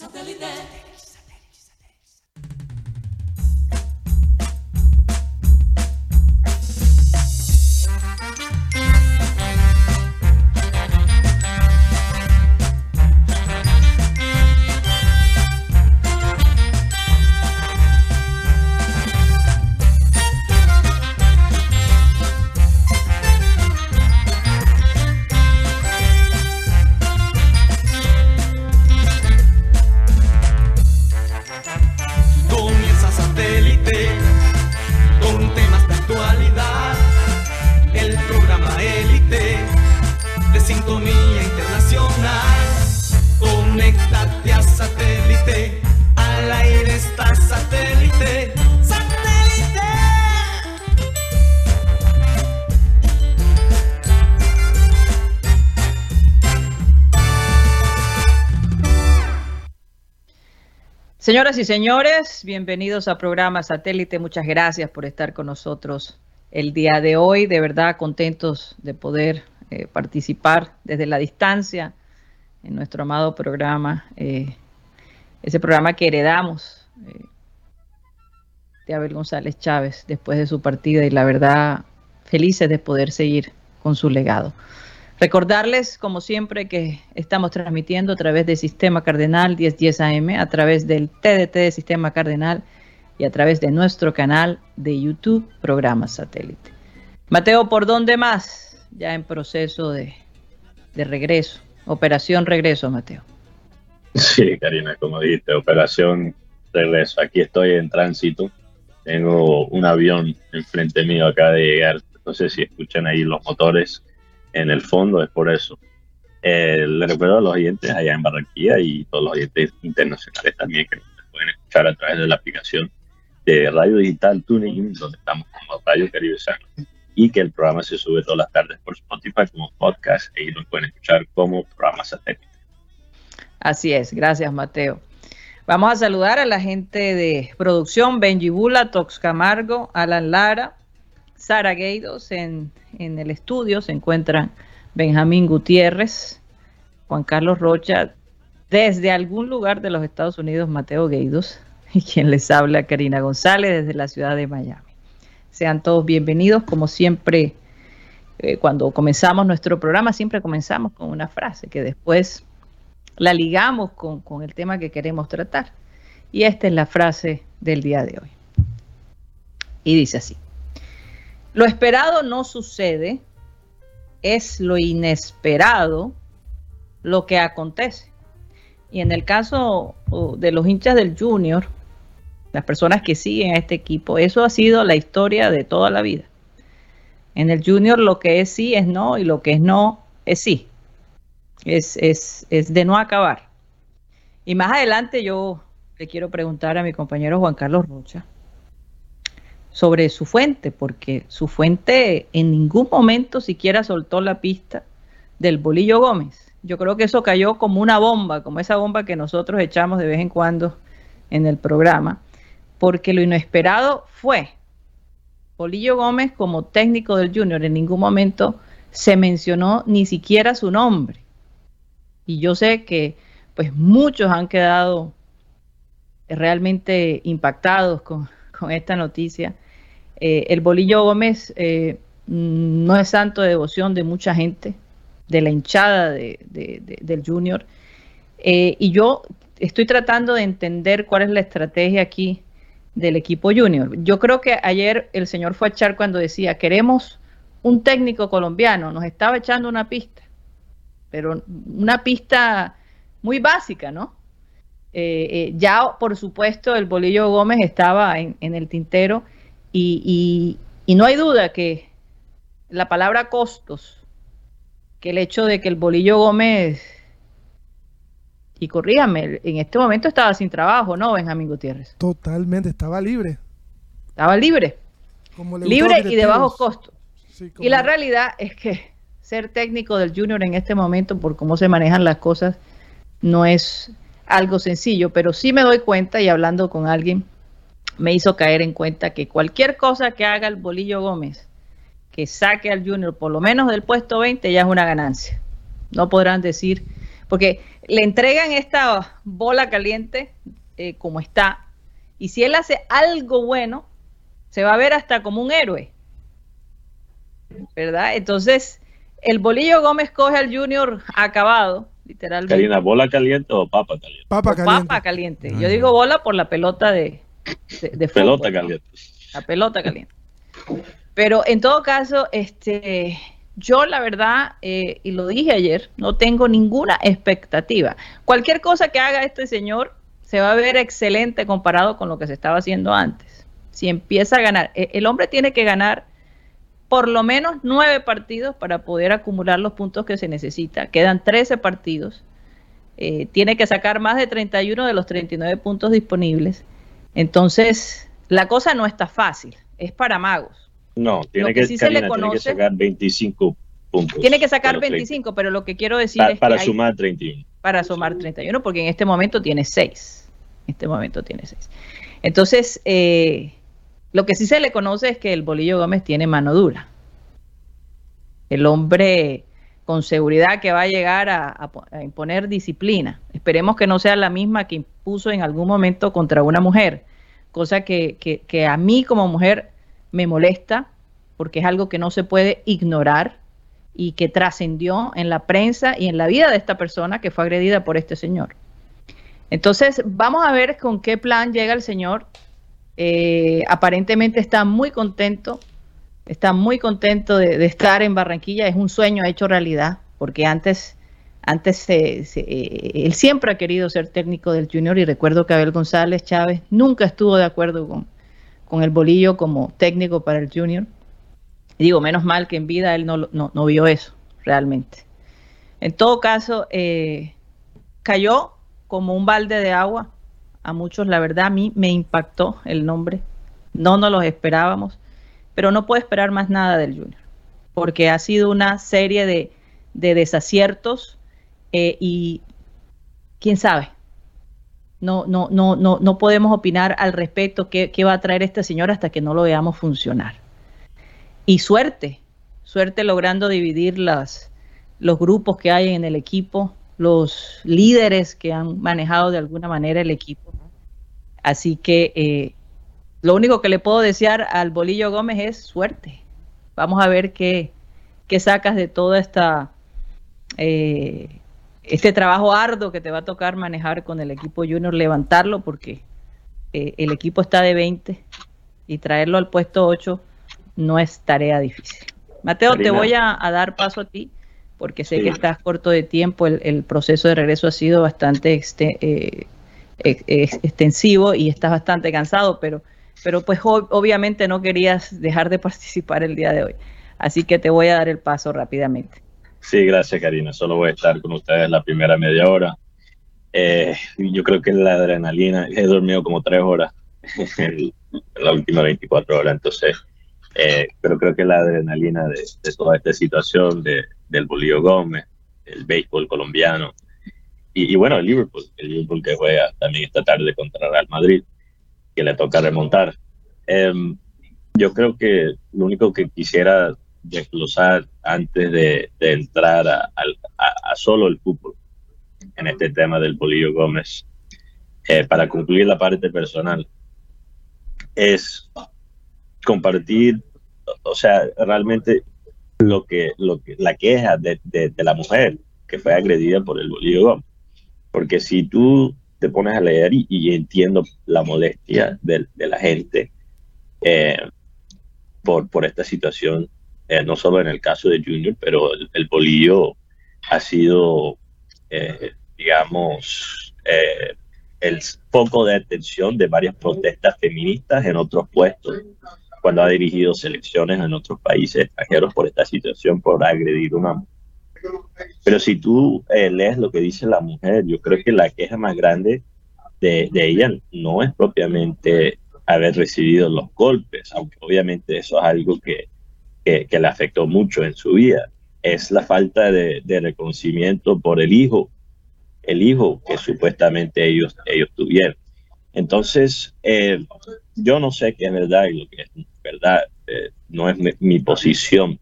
Satellite. Señoras y señores, bienvenidos a programa Satélite. Muchas gracias por estar con nosotros el día de hoy. De verdad, contentos de poder eh, participar desde la distancia en nuestro amado programa, eh, ese programa que heredamos eh, de Abel González Chávez después de su partida y la verdad, felices de poder seguir con su legado. Recordarles, como siempre, que estamos transmitiendo a través del Sistema Cardenal 1010 AM, a través del TDT de Sistema Cardenal y a través de nuestro canal de YouTube, Programa Satélite. Mateo, ¿por dónde más? Ya en proceso de, de regreso, operación regreso, Mateo. Sí, Karina, como dijiste, operación regreso. Aquí estoy en tránsito. Tengo un avión enfrente mío acá de llegar. No sé si escuchan ahí los motores en el fondo, es por eso. Eh, le recuerdo a los oyentes allá en Barranquilla y todos los oyentes internacionales también que nos pueden escuchar a través de la aplicación de Radio Digital Tuning, donde estamos como Radio Caribe Sano, y que el programa se sube todas las tardes por Spotify como podcast y lo pueden escuchar como programa satélite. Así es, gracias Mateo. Vamos a saludar a la gente de producción, Benji Bula, Tox Camargo, Alan Lara, Sara Gueidos en, en el estudio se encuentran Benjamín Gutiérrez, Juan Carlos Rocha, desde algún lugar de los Estados Unidos, Mateo Gueidos, y quien les habla, Karina González, desde la ciudad de Miami. Sean todos bienvenidos, como siempre, eh, cuando comenzamos nuestro programa, siempre comenzamos con una frase que después la ligamos con, con el tema que queremos tratar. Y esta es la frase del día de hoy. Y dice así. Lo esperado no sucede, es lo inesperado lo que acontece. Y en el caso de los hinchas del Junior, las personas que siguen a este equipo, eso ha sido la historia de toda la vida. En el Junior lo que es sí es no y lo que es no es sí. Es, es, es de no acabar. Y más adelante yo le quiero preguntar a mi compañero Juan Carlos Rocha sobre su fuente, porque su fuente en ningún momento siquiera soltó la pista del Bolillo Gómez. Yo creo que eso cayó como una bomba, como esa bomba que nosotros echamos de vez en cuando en el programa, porque lo inesperado fue Bolillo Gómez como técnico del Junior. En ningún momento se mencionó ni siquiera su nombre. Y yo sé que pues muchos han quedado realmente impactados con, con esta noticia. Eh, el Bolillo Gómez eh, no es santo de devoción de mucha gente, de la hinchada del Junior. Eh, y yo estoy tratando de entender cuál es la estrategia aquí del equipo Junior. Yo creo que ayer el señor fue cuando decía, queremos un técnico colombiano, nos estaba echando una pista, pero una pista muy básica, ¿no? Ya, por supuesto, el Bolillo Gómez estaba en, el tintero y, no hay duda que la palabra costos, que el hecho de que el Bolillo Gómez, y corríjame, en este momento estaba sin trabajo, ¿no, Benjamín Gutiérrez? Totalmente, estaba libre. Estaba libre. libre y de bajo costo. y la realidad es que ser técnico del Junior en este momento, por cómo se manejan las cosas, no es algo sencillo, pero sí me doy cuenta y hablando con alguien me hizo caer en cuenta que cualquier cosa que haga el Bolillo Gómez, que saque al Junior por lo menos del puesto 20, ya es una ganancia. No podrán decir, porque le entregan esta bola caliente eh, como está, y si él hace algo bueno, se va a ver hasta como un héroe, ¿verdad? Entonces, el Bolillo Gómez coge al Junior acabado, literalmente. Karina, ¿bola caliente o papa caliente? Papa caliente. Papa caliente. Yo digo bola por la pelota de, de, Pelota caliente. La pelota caliente. Pero en todo caso, este, yo la verdad, eh, y lo dije ayer, no tengo ninguna expectativa. Cualquier cosa que haga este señor se va a ver excelente comparado con lo que se estaba haciendo antes. Si empieza a ganar, e, el hombre tiene que ganar por lo menos nueve partidos para poder acumular los puntos que se necesita. Quedan 13 partidos. Eh, tiene que sacar más de 31 de los 39 puntos disponibles. Entonces, la cosa no está fácil, es para magos. No, tiene que, sacar 25 puntos. Tiene que sacar 25, pero lo que quiero decir es para sumar 31. Para sumar 31, porque en este momento tiene 6. En este momento tiene 6. Entonces, eh, lo que sí se le conoce es que el Bolillo Gómez tiene mano dura. El hombre con seguridad que va a llegar a, imponer disciplina. Esperemos que no sea la misma que impuso en algún momento contra una mujer, cosa que, a mí como mujer me molesta porque es algo que no se puede ignorar y que trascendió en la prensa y en la vida de esta persona que fue agredida por este señor. Entonces, vamos a ver con qué plan llega el señor eh, aparentemente está muy contento, está muy contento de, estar en Barranquilla, es un sueño hecho realidad, porque antes, antes eh, él siempre ha querido ser técnico del Junior y recuerdo que Abel González Chávez nunca estuvo de acuerdo con, con el bolillo como técnico para el Junior. Digo, menos mal que en vida él no, no, vio eso realmente. En todo caso, eh, cayó como un balde de agua a muchos, la verdad, a mí me impactó el nombre. No nos los esperábamos, pero no puedo esperar más nada del Junior, porque ha sido una serie de, desaciertos eh, y quién sabe. No, no, no, no, no podemos opinar al respecto qué, va a traer este señor hasta que no lo veamos funcionar. Y suerte, suerte logrando dividir los grupos que hay en el equipo, los líderes que han manejado de alguna manera el equipo. Así que eh, lo único que le puedo desear al Bolillo Gómez es suerte. Vamos a ver qué, qué sacas de todo esta, eh, este trabajo arduo que te va a tocar manejar con el equipo junior, levantarlo porque eh, el equipo está de 20 y traerlo al puesto 8 no es tarea difícil. Mateo, te voy a dar paso a ti porque sé que estás corto de tiempo, el, proceso de regreso ha sido bastante eh, extensivo y estás bastante cansado, pero, pero pues obviamente no querías dejar de participar el día de hoy. Así que te voy a dar el paso rápidamente. Sí, gracias Karina. Solo voy a estar con ustedes la primera media hora. Eh, yo creo que la adrenalina, he dormido como tres horas en la última 24 horas, entonces eh, pero creo que la adrenalina de, toda esta situación de, del Bolío Gómez, el béisbol colombiano y, bueno, el Liverpool, el Liverpool que juega también esta tarde contra Real Madrid, le toca remontar. Em, yo creo que lo único que quisiera desglosar antes de, entrar a, solo el fútbol en este tema del Bolillo Gómez, eh, para concluir la parte personal, es compartir, o sea, realmente lo que, lo la queja de, la mujer que fue agredida por el bolillo Porque si tú te pones a leer y, entiendo la molestia de, la gente eh, por, por esta situación, eh, no solo en el caso de Junior, pero el, bolillo ha sido, eh, digamos, el foco de atención de varias protestas feministas en otros puestos cuando ha dirigido selecciones en otros países extranjeros por esta situación, por agredir a una mujer. Pero si tú eh, lees lo que dice la mujer, yo creo que la queja más grande de, ella no es propiamente haber recibido los golpes, aunque obviamente eso es algo que, que, le afectó mucho en su vida, es la falta de, de, reconocimiento por el hijo, el hijo que supuestamente ellos, ellos tuvieron. Entonces, eh, yo no sé qué es verdad y lo que es verdad eh, no es mi, posición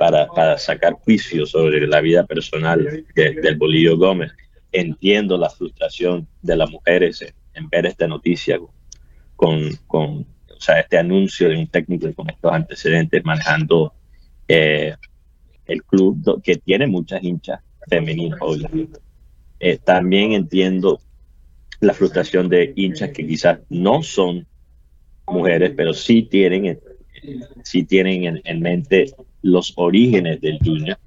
para, sacar juicio sobre la vida personal del Bolillo Gómez. Entiendo la frustración de las mujeres en, ver esta noticia con, con o sea, este anuncio de un técnico con estos antecedentes manejando eh, el club que tiene muchas hinchas femeninas, eh, también entiendo la frustración de hinchas que quizás no son mujeres, pero sí tienen, sí tienen en, mente los orígenes del Junior.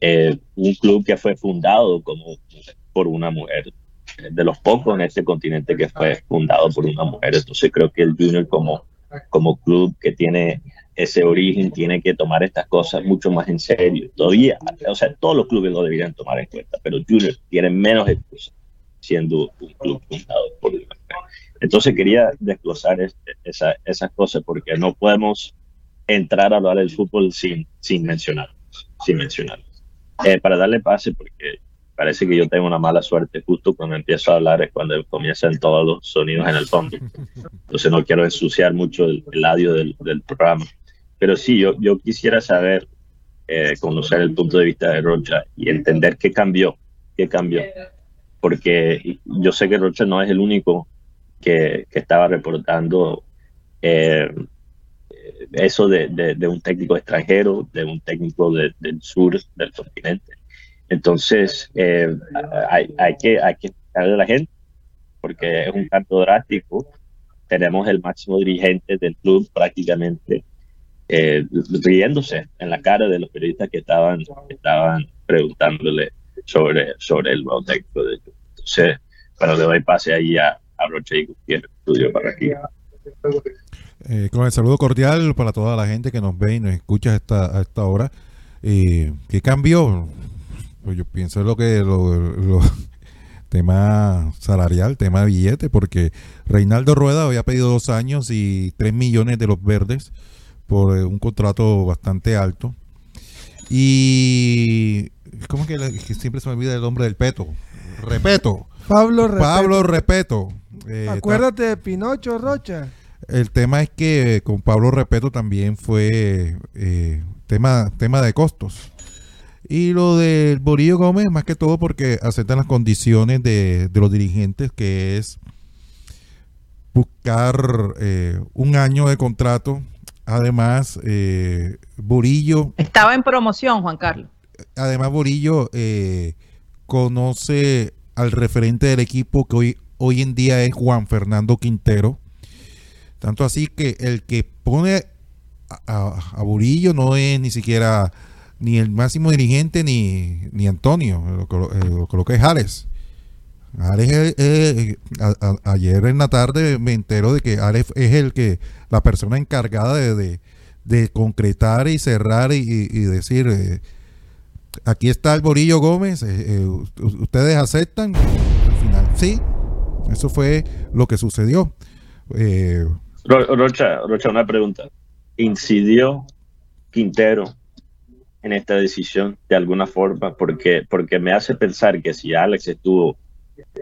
Eh, un club que fue fundado como por una mujer, de los pocos en este continente que fue fundado por una mujer. Entonces creo que el Junior como, como club que tiene ese origen tiene que tomar estas cosas mucho más en serio. Todavía, o sea, todos los clubes lo deberían tomar en cuenta, pero Junior tiene menos excusas siendo un club fundado por una mujer. Entonces quería desglosar esa, esas cosas porque no podemos entrar a hablar del fútbol sin, sin mencionar, sin mencionar. Eh, para darle pase, porque parece que yo tengo una mala suerte justo cuando empiezo a hablar es cuando comienzan todos los sonidos en el fondo. Entonces no quiero ensuciar mucho el, el audio del, del, programa. Pero sí, yo, yo quisiera saber, eh, conocer el punto de vista de Rocha y entender qué cambió, qué cambió. Porque yo sé que Rocha no es el único que, que estaba reportando eh, eso de, de, un técnico extranjero, de un técnico del sur del continente. Entonces, eh, hay, hay, que, hay que explicarle a la gente, porque es un cambio drástico. Tenemos el máximo dirigente del club prácticamente eh, riéndose en la cara de los periodistas que estaban, estaban preguntándole sobre, sobre el nuevo técnico de Entonces, bueno, le doy pase ahí a, a Roche y Gutiérrez, estudio para aquí. Eh, con el saludo cordial para toda la gente que nos ve y nos escucha esta, a esta hora. Eh, ¿Qué cambió? Pues yo pienso lo que lo, tema salarial, tema de billete, porque Reinaldo Rueda había pedido dos años y tres millones de los verdes por eh, un contrato bastante alto. Y ¿cómo que, que siempre se me olvida el nombre del peto? Repeto. Pablo Repeto. Pablo Repeto. Eh, Acuérdate de Pinocho Rocha. El tema es que con Pablo Repeto también fue eh, tema, tema de costos. Y lo del Borillo Gómez, más que todo porque aceptan las condiciones de, los dirigentes, que es buscar eh, un año de contrato. Además, eh, Borillo... Estaba en promoción, Juan Carlos. Además, Borillo conoce al referente del equipo que hoy, hoy en día es Juan Fernando Quintero tanto así que el que pone a, Burillo no es ni siquiera ni el máximo dirigente ni, ni Antonio, lo, que es Ares. Ares ayer en la tarde me entero de que Ares es el que, la persona encargada de, de, concretar y cerrar y, decir, eh, aquí está el Borillo Gómez, eh, eh, ustedes aceptan. Al final, sí, eso fue lo que sucedió. Rocha, Rocha, una pregunta. ¿Incidió Quintero en esta decisión de alguna forma? Porque, porque me hace pensar que si Alex estuvo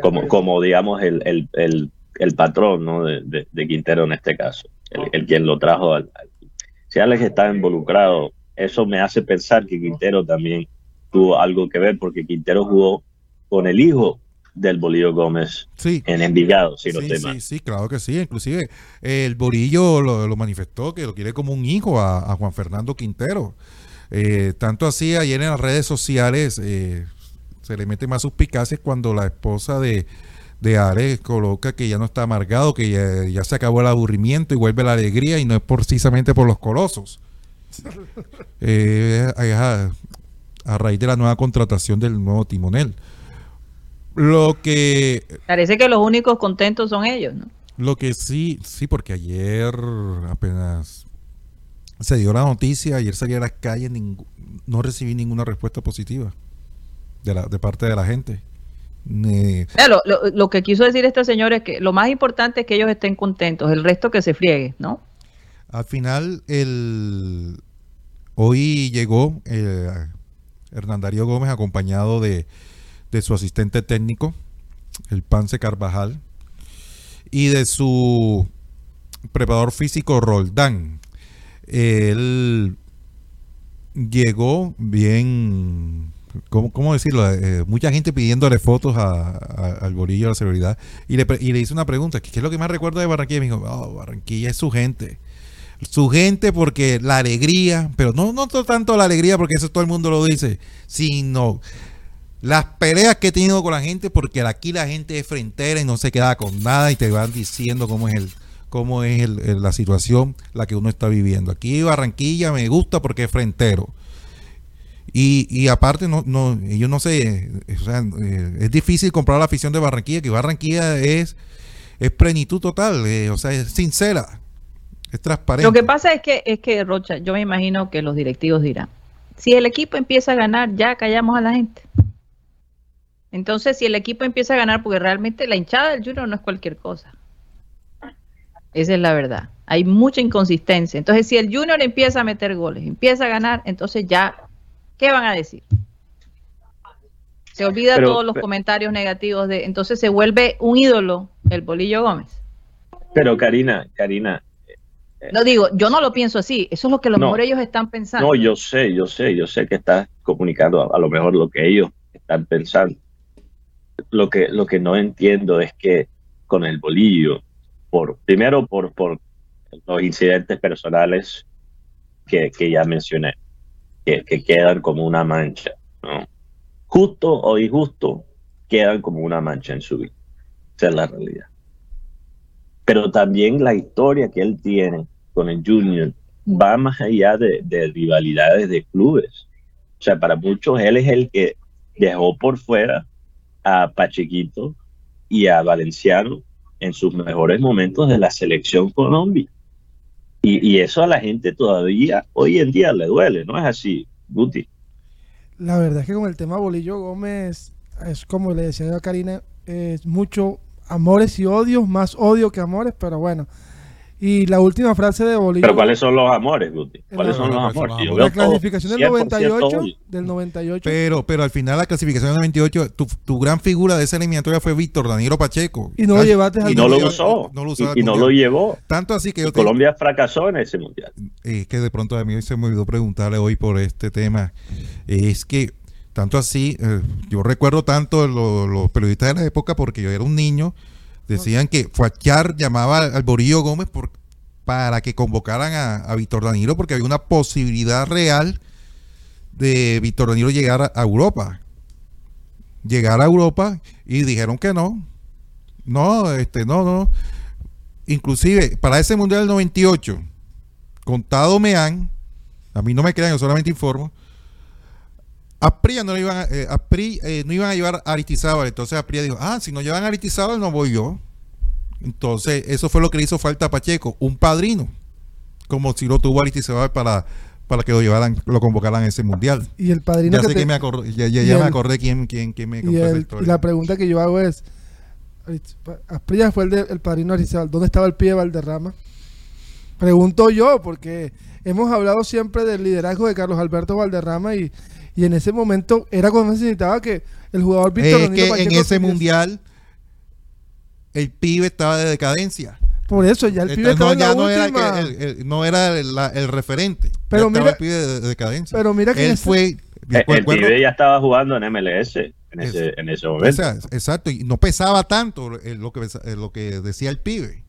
como, como digamos, el, el, el, el patrón ¿no? de, de, Quintero en este caso, el, quien lo trajo al, Si Alex está involucrado, eso me hace pensar que Quintero también tuvo algo que ver, porque Quintero jugó con el hijo del Bolillo Gómez en Envigado, si no sí, sí, sí, claro que sí. Inclusive el Bolillo lo, manifestó que lo quiere como un hijo a, Juan Fernando Quintero. Eh, tanto así, ayer en las redes sociales eh, se le mete más suspicacias cuando la esposa de, de Ares coloca que ya no está amargado, que ya, se acabó el aburrimiento y vuelve la alegría y no es precisamente por los colosos. Eh, a raíz de la nueva contratación del nuevo timonel. Lo que... Parece que los únicos contentos son ellos, ¿no? Lo que sí, sí, porque ayer apenas se dio la noticia, ayer salí a las calles, no recibí ninguna respuesta positiva de, la, de parte de la gente. lo, lo, que quiso decir este señor es que lo más importante es que ellos estén contentos, el resto que se friegue, ¿no? Al final, el hoy llegó eh, Hernandario Gómez acompañado de de su asistente técnico, el Pance Carvajal, y de su preparador físico Roldán. Él llegó bien, ¿cómo, cómo decirlo? Eh, mucha gente pidiéndole fotos a, al bolillo de la seguridad y le, y le hice una pregunta, ¿qué es lo que más recuerdo de Barranquilla? Me dijo, oh, Barranquilla es su gente. Su gente porque la alegría, pero no, no tanto la alegría porque eso todo el mundo lo dice, sino las peleas que he tenido con la gente porque aquí la gente es frentera y no se queda con nada y te van diciendo cómo es el cómo es la situación la que uno está viviendo. Aquí Barranquilla me gusta porque es frentero. Y, aparte, no, no, yo no sé, sea, eh, es difícil comprar la afición de Barranquilla, que Barranquilla es, es plenitud total, eh, o sea, es sincera, es transparente. Lo que pasa es que, es que, Rocha, yo me imagino que los directivos dirán, si el equipo empieza a ganar, ya callamos a la gente. Entonces, si el equipo empieza a ganar, porque realmente la hinchada del Junior no es cualquier cosa. Esa es la verdad. Hay mucha inconsistencia. Entonces, si el Junior empieza a meter goles, empieza a ganar, entonces ya, ¿qué van a decir? Se olvida todos los comentarios negativos de, entonces se vuelve un ídolo el Bolillo Gómez. Pero Karina, Karina. Eh, no digo, yo no lo pienso así, eso es lo que a lo mejor ellos están pensando. No, yo sé, yo sé, yo sé que estás comunicando a, lo mejor lo que ellos están pensando. Lo que, lo que no entiendo es que con el bolillo por, primero por, por los incidentes personales que, que ya mencioné, que, que, quedan como una mancha. Justo o injusto, quedan como una mancha en su vida. Esa es la realidad. Pero también la historia que él tiene con el Junior va más allá de, de rivalidades de clubes. O sea, para muchos él es el que dejó por fuera a Pachequito y a Valenciano en sus mejores momentos de la selección Colombia. Y, y, eso a la gente todavía hoy en día le duele, ¿no es así, Guti? La verdad es que con el tema Bolillo Gómez, es como le decía a Karina, es mucho amores y odios, más odio que amores, pero bueno, y la última frase de Bolillo. Pero ¿cuáles son los amores, Guti? ¿Cuáles son los amores? la clasificación del 98, del 98. Pero, pero al final la clasificación del 98, tu, tu gran figura de esa eliminatoria fue Víctor Danilo Pacheco. Y no lo llevaste Y no lo usó. y, no lo llevó. Tanto así que Colombia fracasó en ese mundial. Es que de pronto a mí se me olvidó preguntarle hoy por este tema. Es que tanto así, eh, yo recuerdo tanto los periodistas de la época porque yo era un niño Decían que Fuachar llamaba al Borillo Gómez para que convocaran a, Víctor Danilo porque había una posibilidad real de Víctor Danilo llegar a, Europa. Llegar a Europa y dijeron que no. No, este, no, no. Inclusive, para ese Mundial del 98, contado me han, a mí no me crean, yo solamente informo, a no, iban a, eh, eh, no iban a llevar a Aristizábal. Entonces a dijo, ah, si no llevan a Aristizábal no voy yo. Entonces eso fue lo que le hizo falta a Pacheco, un padrino, como si lo tuvo Aristizábal para, para que lo llevaran, lo convocaran a ese mundial. Y el padrino ya sé que me acordé, ya, ya, me acordé quién, quién, quién me y, el, y la pregunta que yo hago es, Asprilla fue el, de, el padrino Aristizábal, ¿dónde estaba el pie de Valderrama? Pregunto yo, porque hemos hablado siempre del liderazgo de Carlos Alberto Valderrama y y en ese momento era cuando necesitaba que el jugador Víctor Es que en ese mundial el pibe estaba de decadencia. Por eso, ya el pibe estaba no, ya Era el, no era el, referente. Pero mira, el pibe de, decadencia. Pero mira que él fue. El, el pibe ya estaba jugando en MLS en, ese, en ese momento. exacto, y no pesaba tanto lo que, lo que decía el pibe.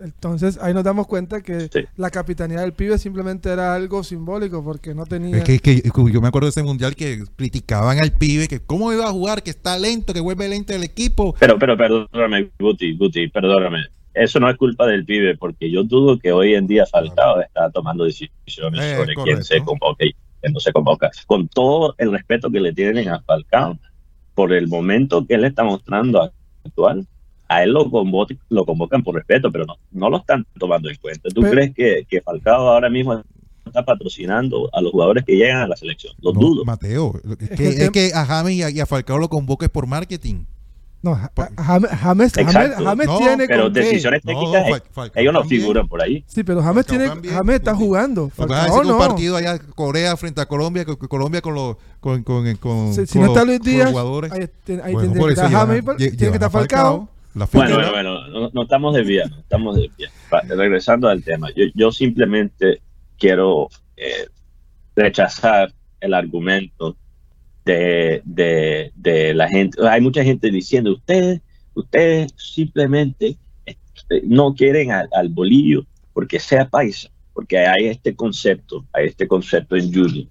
Entonces ahí nos damos cuenta que la capitanía del pibe simplemente era algo simbólico porque no tenía... Es que, yo me acuerdo de ese mundial que criticaban al pibe, que cómo iba a jugar, que está lento, que vuelve lento el equipo. Pero, pero perdóname, Guti, Guti, perdóname. Eso no es culpa del pibe, porque yo dudo que hoy en día Falcao está tomando decisiones eh, sobre quién se convoca y quién no se convoca. Con todo el respeto que le tienen a Falcao por el momento que él está mostrando actual a él lo, lo convocan por respeto, pero no, no lo están tomando en cuenta. ¿Tú crees que, que Falcao ahora mismo está patrocinando a los jugadores que llegan a la selección? Lo dudo. Mateo, es que, a James y a, Falcao lo convoques por marketing. No, James, James, tiene pero decisiones técnicas ellos no figuran por ahí. Sí, pero James tiene James está jugando. Falcao no. un partido allá Corea frente a Colombia, Colombia con los con con, con, si, no está Luis Díaz, ahí, ahí tendría que estar James, tiene que estar Falcao bueno, bueno, bueno, no, estamos desviando, estamos desviando. Regresando al tema, yo, yo simplemente quiero eh, rechazar el argumento de, de, de la gente. Hay mucha gente diciendo, ustedes, ustedes simplemente este, no quieren al, al bolillo porque sea paisa, porque hay este concepto, hay este concepto en Junior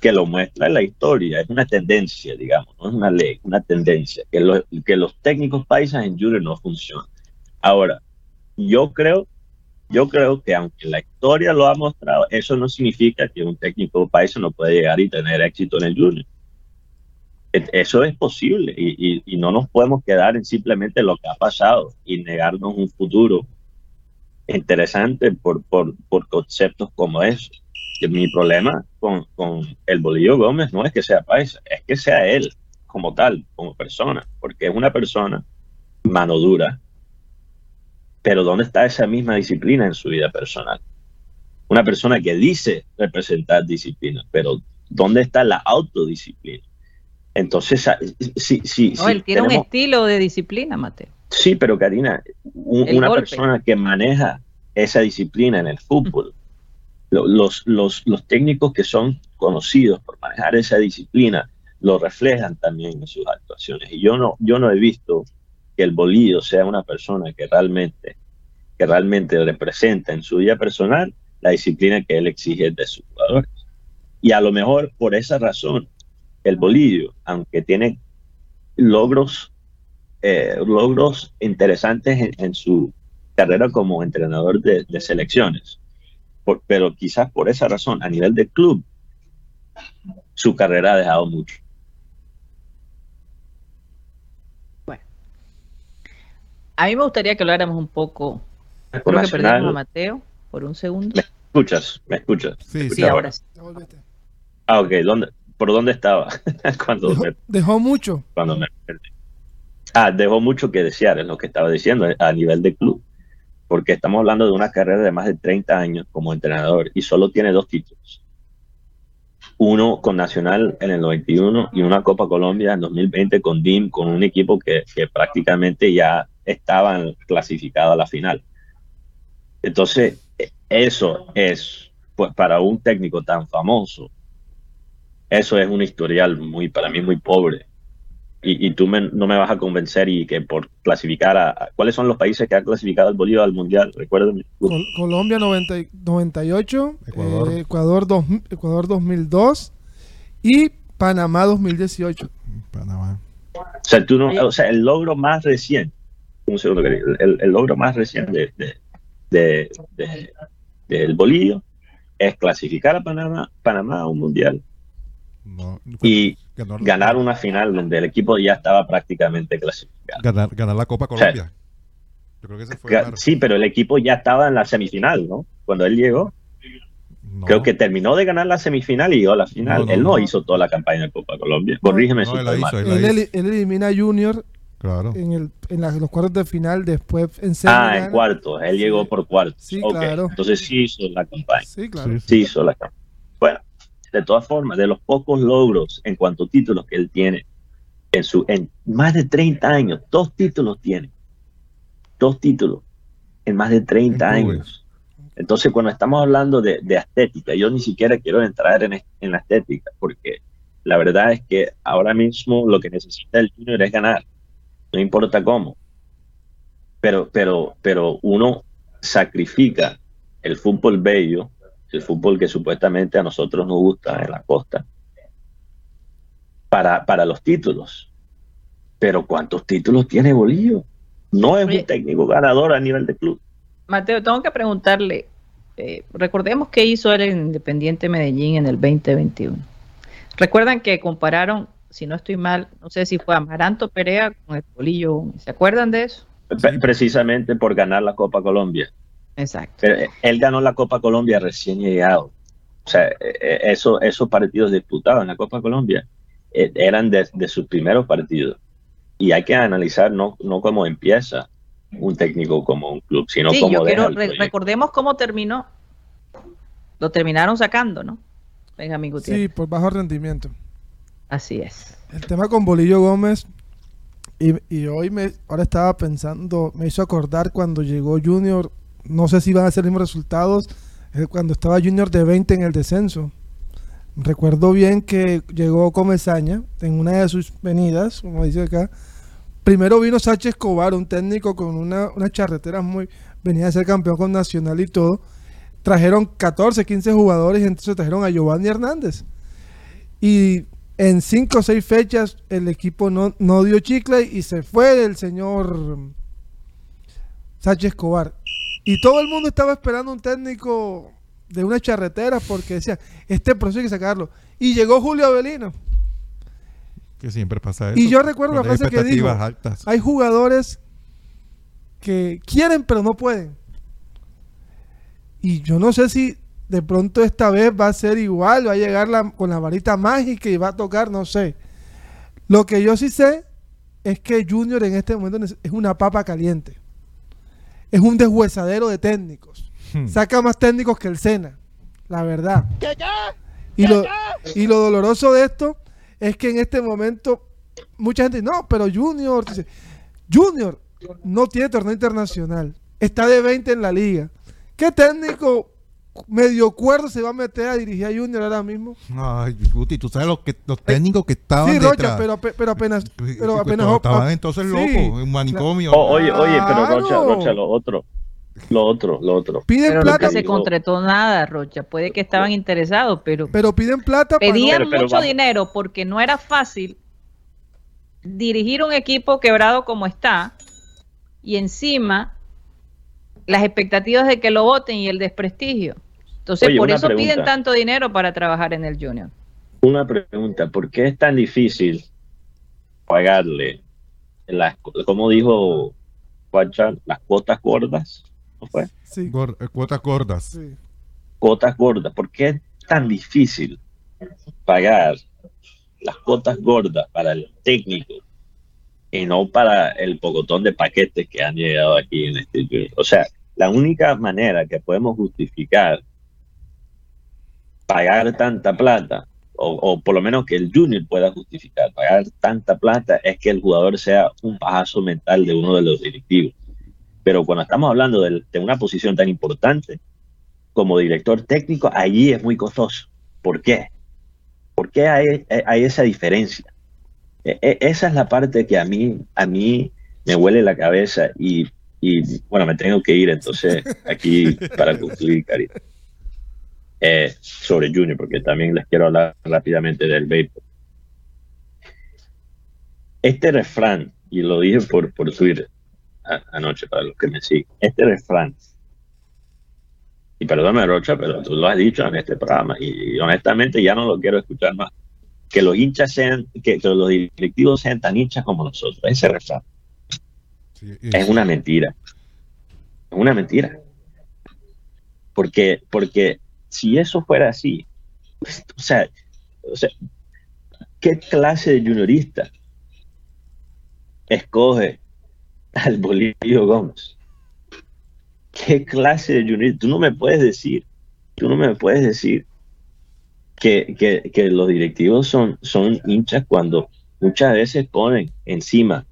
que lo muestra la historia, es una tendencia, digamos, no es una ley, una tendencia, que, lo, que los técnicos paisas en Junior no funcionan. Ahora, yo creo, yo creo que aunque la historia lo ha mostrado, eso no significa que un técnico paisa no puede llegar y tener éxito en el Junior. Eso es posible y, y, no nos podemos quedar en simplemente lo que ha pasado y negarnos un futuro interesante por, por, por conceptos como eso. Que mi problema con, con, el Bolillo Gómez no es que sea paisa, es que sea él como tal, como persona, porque es una persona mano dura. Pero ¿dónde está esa misma disciplina en su vida personal? Una persona que dice representar disciplina, pero ¿dónde está la autodisciplina? Entonces, sí, sí. No, él tiene tenemos... un estilo de disciplina, Mateo. Sí, pero Karina, un, una golpe. persona que maneja esa disciplina en el fútbol, los, los, los técnicos que son conocidos por manejar esa disciplina lo reflejan también en sus actuaciones. Y yo no, yo no he visto que el bolillo sea una persona que realmente, que realmente representa en su vida personal la disciplina que él exige de sus jugadores. Y a lo mejor por esa razón, el bolillo, aunque tiene logros, eh, logros interesantes en, su carrera como entrenador de selecciones, por, pero quizás por esa razón, a nivel de club, su carrera ha dejado mucho. Bueno, a mí me gustaría que habláramos un poco. Creo que perdimos a Mateo por un segundo. ¿Me escuchas? ¿Me escuchas? Sí, ¿Me sí ahora sí. Ah, ok. ¿Dónde, ¿Por dónde estaba? cuando dejó, me, dejó, mucho. Cuando me perdí. Ah, dejó mucho que desear, es lo que estaba diciendo a nivel de club porque estamos hablando de una carrera de más de 30 años como entrenador y solo tiene dos títulos. Uno con Nacional en el 91 y una Copa Colombia en 2020 con DIM, con un equipo que, que prácticamente ya estaban clasificados a la final. Entonces, eso es, pues para un técnico tan famoso, eso es un historial muy, para mí, muy pobre y, y, tú me, no me vas a convencer y que por clasificar a, a, ¿Cuáles son los países que han clasificado al Bolívar al Mundial? Recuérdame. Col Colombia 90, 98, Ecuador. Eh, Ecuador, dos, Ecuador 2002 y Panamá 2018. Panamá. O sea, tú no, o sea, el logro más reciente, un segundo, el, el, el logro más reciente de, de, de, de, del Bolillo es clasificar a Panamá, Panamá a un Mundial. No, y ganar, ganar, una final donde el equipo ya estaba prácticamente clasificado. Ganar, ganar la Copa Colombia. O sea, Yo creo que ese fue sí, pero el equipo ya estaba en la semifinal, ¿no? Cuando él llegó. No. Creo que terminó de ganar la semifinal y llegó a la final. No, él no, hizo toda la campaña de Copa Colombia. Corrígeme si estoy mal. Él, él, él, elimina a Junior claro. en, el, en la, los cuartos de final, después en Ah, en cuartos. Él sí. llegó por cuartos. Sí, okay. claro. Entonces sí hizo la campaña. Sí, claro. Sí, hizo la campaña. De todas formas, de los pocos logros en cuanto a títulos que él tiene, en, su, en más de 30 años, dos títulos tiene. Dos títulos en más de 30 años. Entonces, cuando estamos hablando de, de, estética, yo ni siquiera quiero entrar en, en la estética, porque la verdad es que ahora mismo lo que necesita el Junior es ganar, no importa cómo. Pero, pero, pero uno sacrifica el fútbol bello el fútbol que supuestamente a nosotros nos gusta en la costa, para, para los títulos. Pero ¿cuántos títulos tiene Bolillo? No es un técnico ganador a nivel de club. Mateo, tengo que preguntarle, eh, recordemos qué hizo él en Independiente Medellín en el 2021. Recuerdan que compararon, si no estoy mal, no sé si fue Amaranto Perea con el Bolillo, ¿se acuerdan de eso? Precisamente por ganar la Copa Colombia. Exacto. Pero él ganó la Copa Colombia recién llegado. O sea, eso, esos partidos disputados en la Copa Colombia eh, eran de, de, sus primeros partidos. Y hay que analizar no, no cómo empieza un técnico como un club, sino sí, cómo yo quiero, re recordemos cómo terminó. Lo terminaron sacando, ¿no? Benjamín Gutiérrez. Sí, por bajo rendimiento. Así es. El tema con Bolillo Gómez y, y, hoy me ahora estaba pensando, me hizo acordar cuando llegó Junior no sé si van a ser los mismos resultados cuando estaba Junior de 20 en el descenso. Recuerdo bien que llegó Comesaña en una de sus venidas, como dice acá. Primero vino Sánchez Escobar, un técnico con una, unas charreteras muy. venía a ser campeón con Nacional y todo. Trajeron 14, 15 jugadores y entonces trajeron a Giovanni Hernández. Y en 5 o 6 fechas el equipo no, no dio chicle y se fue el señor Sánchez Escobar. Y todo el mundo estaba esperando un técnico de una charretera porque decía, este proceso hay que sacarlo. Y llegó Julio Avelino. Que siempre pasa eso. Y yo recuerdo la frase que dijo, altas. hay jugadores que quieren pero no pueden. Y yo no sé si de pronto esta vez va a ser igual, va a llegar la- con la varita mágica y va a tocar, no sé. Lo que yo sí sé es que Junior en este momento es una papa caliente. Es un deshuesadero de técnicos. Hmm. Saca más técnicos que el Sena, la verdad. Y lo, y lo doloroso de esto es que en este momento mucha gente dice, no, pero Junior, dice, Junior no tiene torneo internacional, está de 20 en la liga. ¿Qué técnico medio cuerdo se va a meter a dirigir a Junior ahora mismo? Ay, Guti, tú sabes los, que, los técnicos que estaban Sí, detrás. Rocha, pero, ape- pero apenas, Sí, pero sí, apenas estaban entonces sí, locos, en manicomio. Oh, oye, oye, pero Rocha. Rocha, lo otro, lo otro, lo otro. piden Pero plata, nunca se concretó nada, Rocha. Puede que estaban interesados, pero pero piden plata para no- pedían Pero- pero mucho dinero porque no era fácil dirigir un equipo quebrado como está y encima las expectativas de que lo voten y el desprestigio. Entonces, Oye, por eso piden tanto dinero para trabajar en el Junior. Una pregunta, ¿por qué es tan difícil pagarle las, como dijo Guacha, las cuotas gordas? ¿No fue? sí, Gor- eh, cuotas gordas. sí. Cuotas gordas. ¿Por qué es tan difícil pagar las cuotas gordas para el técnico y no para el pocotón de paquetes que han llegado aquí en este Junior? O sea, la única manera que podemos justificar pagar tanta plata, o, por lo menos que el Junior pueda justificar pagar tanta plata, es que el jugador sea un pajazo mental de uno de los directivos. Pero cuando estamos hablando de, una posición tan importante como director técnico, allí es muy costoso. ¿Por qué? ¿Por qué hay esa diferencia? E- e- esa es la parte que a mí, a mí me huele la cabeza y, y, bueno, me tengo que ir entonces aquí para concluir, Cari. Eh, sobre Junior, porque también les quiero hablar rápidamente del béisbol. Este refrán, y lo dije por, por Twitter a- anoche para los que me siguen, este refrán, y perdóname Rocha, pero tú lo has dicho en este programa y, honestamente ya no lo quiero escuchar más, que los hinchas sean, que, que los directivos sean tan hinchas como nosotros, ese refrán Sí, es una mentira. Es una mentira. Porque, porque si eso fuera así, pues, o sea, o sea, ¿qué clase de juniorista escoge al Bolillo Gómez? ¿Qué clase de juniorista? Tú no me puedes decir, tú no me puedes decir que, que- que los directivos son, son hinchas cuando muchas veces ponen encima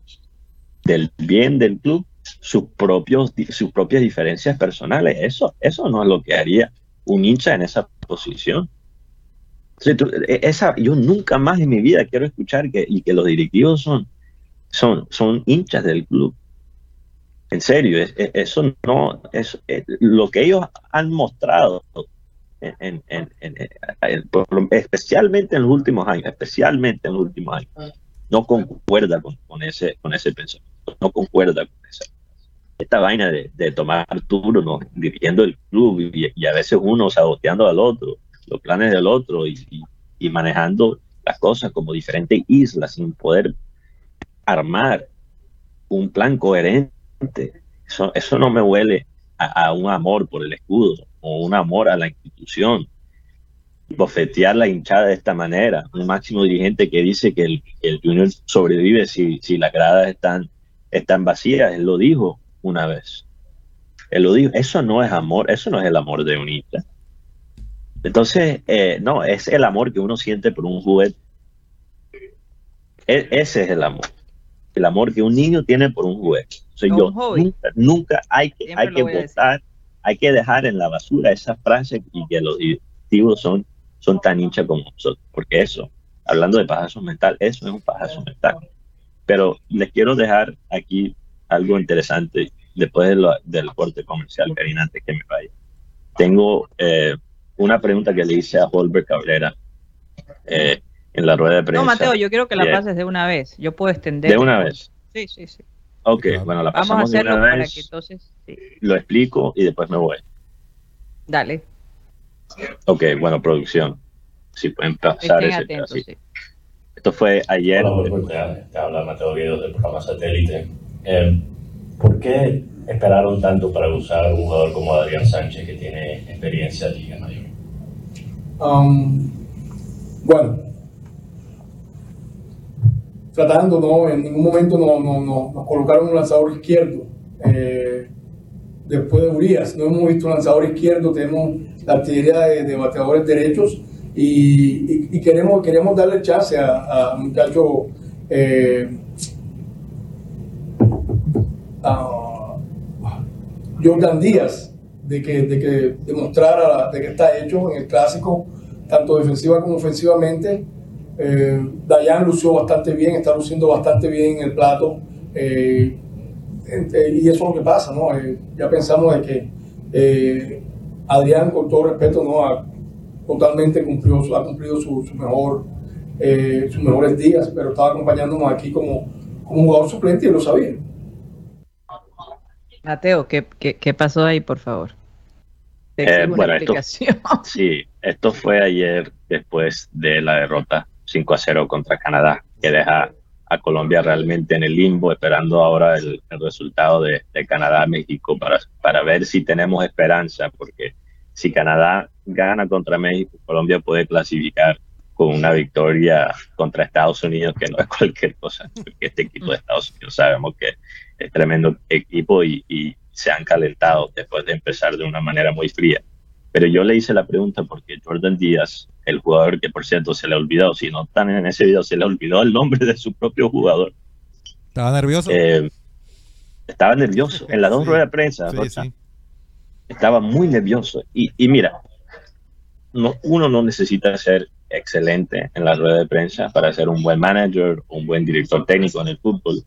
del bien del club sus propios sus propias diferencias personales. Eso eso no es lo que haría un hincha en esa posición. E- esa yo nunca más en mi vida quiero escuchar que y que los directivos son son son hinchas del club. En serio es- eso no es es lo que ellos han mostrado en, en- en- especialmente en los últimos años especialmente en los últimos años no concuerda con, con ese con ese pensamiento no concuerda con esa esta vaina de, de tomar turnos dirigiendo el club y, y a veces uno saboteando al otro los planes del otro y, y- y manejando las cosas como diferentes islas sin poder armar un plan coherente. Eso, eso no me huele a, un amor por el escudo o un amor a la institución bofetear la hinchada de esta manera. Un máximo dirigente que dice que el, el Junior sobrevive si, si las gradas están, están vacías. Él lo dijo una vez. Él lo dijo. Eso no es amor, eso no es el amor de un hincha. Entonces, eh, no, es el amor que uno siente por un juguete. E- ese es el amor. El amor que un niño tiene por un juguete. O sea, Un yo hobby. nunca, nunca hay que, Siempre hay lo que votar, hay que dejar en la basura esa frase y que los directivos son son tan hinchas como nosotros, porque eso, hablando de pajazo mental, eso es un pajazo mental. Pero les quiero dejar aquí algo interesante después del corte comercial, Karina, antes que me vaya. Tengo eh, una pregunta que le hice a Holbert Cabrera eh, en la rueda de prensa. No, Mateo, yo quiero que la pases de una vez. Yo puedo extender. ¿De una vez? Sí, sí, sí. Ok, bueno, la pasamos de una vez. entonces, Lo explico y después me voy. Dale. Ok, bueno, producción. Si pueden pasar ese atentos, Esto fue ayer. Hola, te, habla Mateo Guido del programa Satélite. Eh, ¿Por qué esperaron tanto para usar a un jugador como Adrián Sánchez que tiene experiencia en Liga Mayor? Um, bueno, tratando, ¿no? En ningún momento no, no, nos colocaron un lanzador izquierdo. Eh, después de Urias, no hemos visto un lanzador izquierdo, tenemos la artillería de, bateadores derechos y, queremos, queremos darle chance a, a muchacho eh, a Jordan Díaz de que, de que demostrara de que está hecho en el clásico, tanto defensiva como ofensivamente. Eh, Dayan lució bastante bien, está luciendo bastante bien en el plato. Eh, y eso es lo que pasa, ¿no? Eh, ya pensamos de que eh, Adrián, con todo respeto, ¿no? Ha, totalmente cumplió, ha cumplido su, mejor, sus mejores días, pero estaba acompañándonos aquí como, como jugador suplente y lo sabía. Mateo, ¿qué, qué, pasó ahí, por favor? Eh, bueno, esto, sí, esto fue ayer después de la derrota 5 a 0 contra Canadá, que deja a Colombia realmente en el limbo, esperando ahora el, resultado de, Canadá-México para, para ver si tenemos esperanza, porque si Canadá gana contra México, Colombia puede clasificar con una victoria contra Estados Unidos, que no es cualquier cosa, porque este equipo de Estados Unidos sabemos que es tremendo equipo y, se han calentado después de empezar de una manera muy fría. Pero yo le hice la pregunta porque Jordan Díaz, el jugador que por cierto se le ha olvidado, si no están en ese video, se le olvidó el nombre de su propio jugador. Estaba nervioso. Eh, estaba nervioso. En las dos ruedas de prensa, estaba muy nervioso. Y, y mira, no, uno no necesita ser excelente en la rueda de prensa para ser un buen manager, un buen director técnico en el fútbol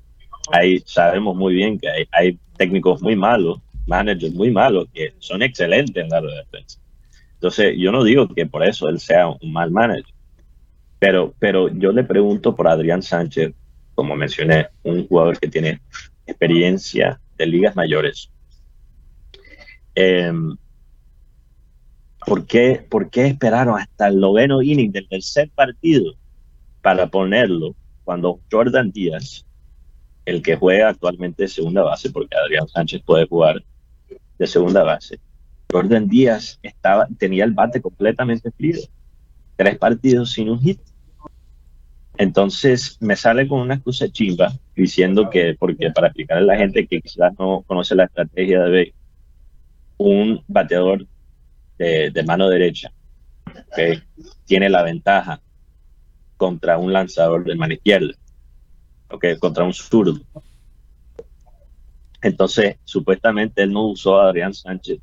hay, sabemos muy bien que hay, técnicos muy malos, managers muy malos, que son excelentes en la defensa. Entonces, yo no digo que por eso él sea un mal manager, pero, pero yo le pregunto por Adrián Sánchez, como mencioné, un jugador que tiene experiencia de ligas mayores. Em, ¿por, qué, ¿Por qué esperaron hasta el noveno inning del tercer partido para ponerlo cuando Jordan Díaz el que juega actualmente segunda base, porque Adrián Sánchez puede jugar de segunda base. Jordan Díaz estaba, tenía el bate completamente frío. Tres partidos sin un hit. Entonces me sale con una excusa chimba diciendo que, porque para explicarle a la gente que quizás no conoce la estrategia de Bay, un bateador de, mano derecha tiene la ventaja contra un lanzador de mano izquierda okay, contra un zurdo. Entonces, supuestamente él no usó a Adrián Sánchez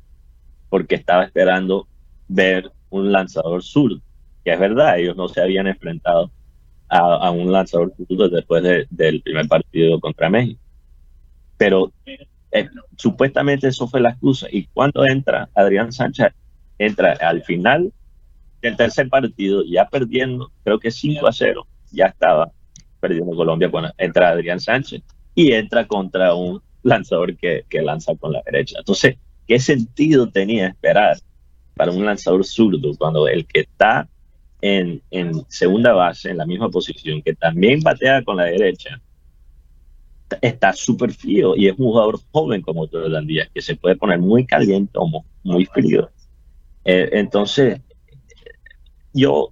porque estaba esperando ver un lanzador zurdo, que es verdad, ellos no se habían enfrentado a, un lanzador zurdo después del primer partido contra México. Pero eh, supuestamente eso fue la excusa. Y cuando entra Adrián Sánchez, entra al final del tercer partido, ya perdiendo, creo que 5 a 0, ya estaba perdiendo Colombia cuando entra Adrián Sánchez y entra contra un lanzador que, lanza con la derecha. Entonces, ¿qué sentido tenía esperar para un lanzador zurdo cuando el que está en, segunda base, en la misma posición, que también batea con la derecha, está súper frío y es un jugador joven como Jordan Díaz, que se puede poner muy caliente o muy frío. Eh, entonces, yo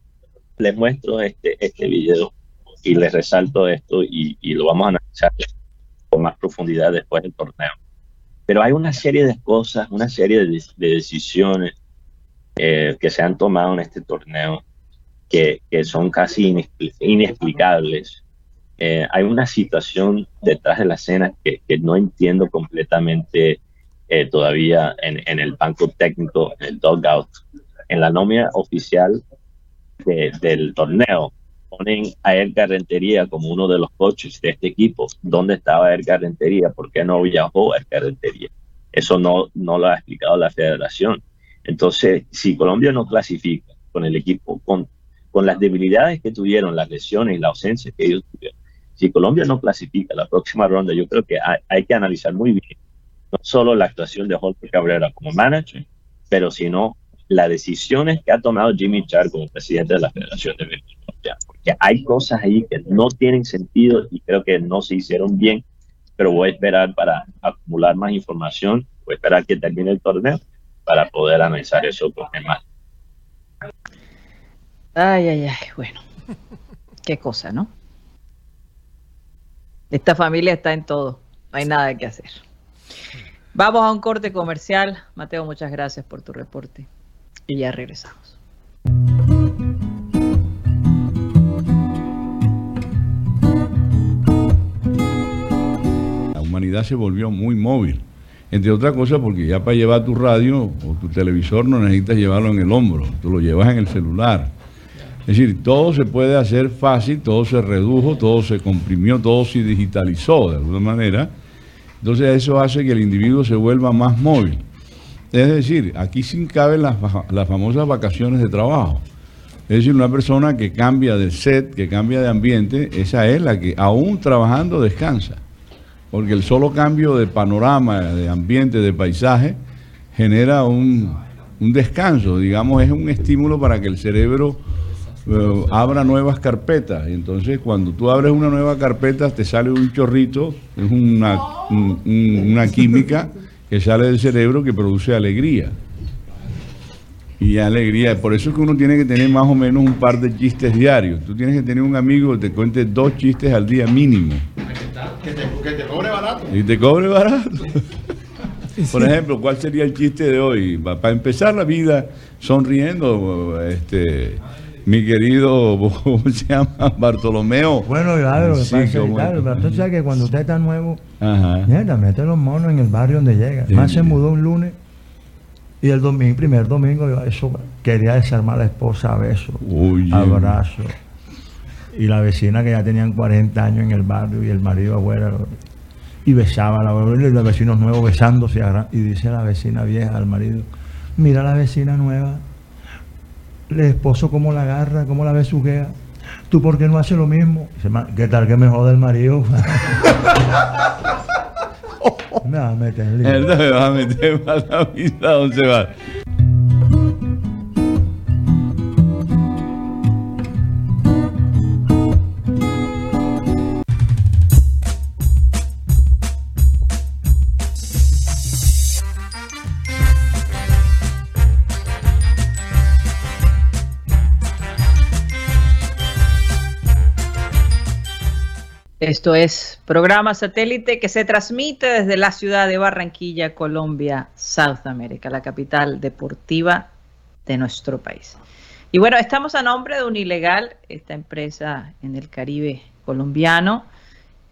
les muestro este, este video y les resalto esto y, lo vamos a analizar con más profundidad después del torneo. Pero hay una serie de cosas, una serie de, decisiones eh, que se han tomado en este torneo que, que son casi inexplicables. Eh, hay una situación detrás de la escena que, que no entiendo completamente eh, todavía en, en, el banco técnico, en el dugout. En la nómina oficial del torneo ponen a Edgar Rentería como uno de los coaches de este equipo. ¿Dónde estaba Edgar Rentería? ¿Por qué no viajó Edgar Rentería? Eso no, no lo ha explicado la federación. Entonces, si Colombia no clasifica con el equipo, con, con las debilidades que tuvieron, las lesiones y la ausencia que ellos tuvieron, si Colombia no clasifica la próxima ronda, yo creo que hay, que analizar muy bien no solo la actuación de Jorge Cabrera como manager, pero sino las decisiones que ha tomado Jimmy Char como presidente de la Federación de Béisbol porque hay cosas ahí que no tienen sentido y creo que no se hicieron bien, pero voy a esperar para acumular más información, voy a esperar que termine el torneo para poder analizar eso con más. Ay, ay, ay, bueno, qué cosa, ¿no? Esta familia está en todo, no hay nada que hacer. Vamos a un corte comercial. Mateo, muchas gracias por tu reporte. Y ya regresamos. La humanidad se volvió muy móvil. Entre otras cosas porque ya para llevar tu radio o tu televisor no necesitas llevarlo en el hombro, tú lo llevas en el celular. Es decir, todo se puede hacer fácil, todo se redujo, todo se comprimió, todo se digitalizó de alguna manera. Entonces eso hace que el individuo se vuelva más móvil. Es decir, aquí sin caben las, las famosas vacaciones de trabajo. Es decir, una persona que cambia de set, que cambia de ambiente, esa es la que aún trabajando descansa. Porque el solo cambio de panorama, de ambiente, de paisaje, genera un, un descanso, digamos, es un estímulo para que el cerebro eh, abra nuevas carpetas. Entonces cuando tú abres una nueva carpeta te sale un chorrito, es una, una química que sale del cerebro que produce alegría. Y alegría, por eso es que uno tiene que tener más o menos un par de chistes diarios. Tú tienes que tener un amigo que te cuente dos chistes al día mínimo. Que te, cobre barato. Y te cobre barato. Por ejemplo, ¿cuál sería el chiste de hoy? Para empezar la vida sonriendo, este, mi querido, ¿cómo se llama? Bartolomeo. Bueno, claro, sí, claro, pero tú sabes que cuando usted está nuevo, mierda, mete los monos en el barrio donde llega. Más se mudó un lunes y el domingo, primer domingo, eso quería desarmar a la esposa a besos, abrazo. Y la vecina que ya tenían 40 años en el barrio y el marido afuera, y besaba a la y los vecinos nuevos besándose. Y dice la vecina vieja al marido, mira la vecina nueva el esposo cómo la agarra, cómo la besuquea. ¿Tú por qué no haces lo mismo? ¿Qué tal que me jode el marido? me va a meter en Él me va a meter para la vida, ¿dónde se Esto es programa satélite que se transmite desde la ciudad de Barranquilla, Colombia, South America, la capital deportiva de nuestro país. Y bueno, estamos a nombre de Unilegal, esta empresa en el Caribe colombiano,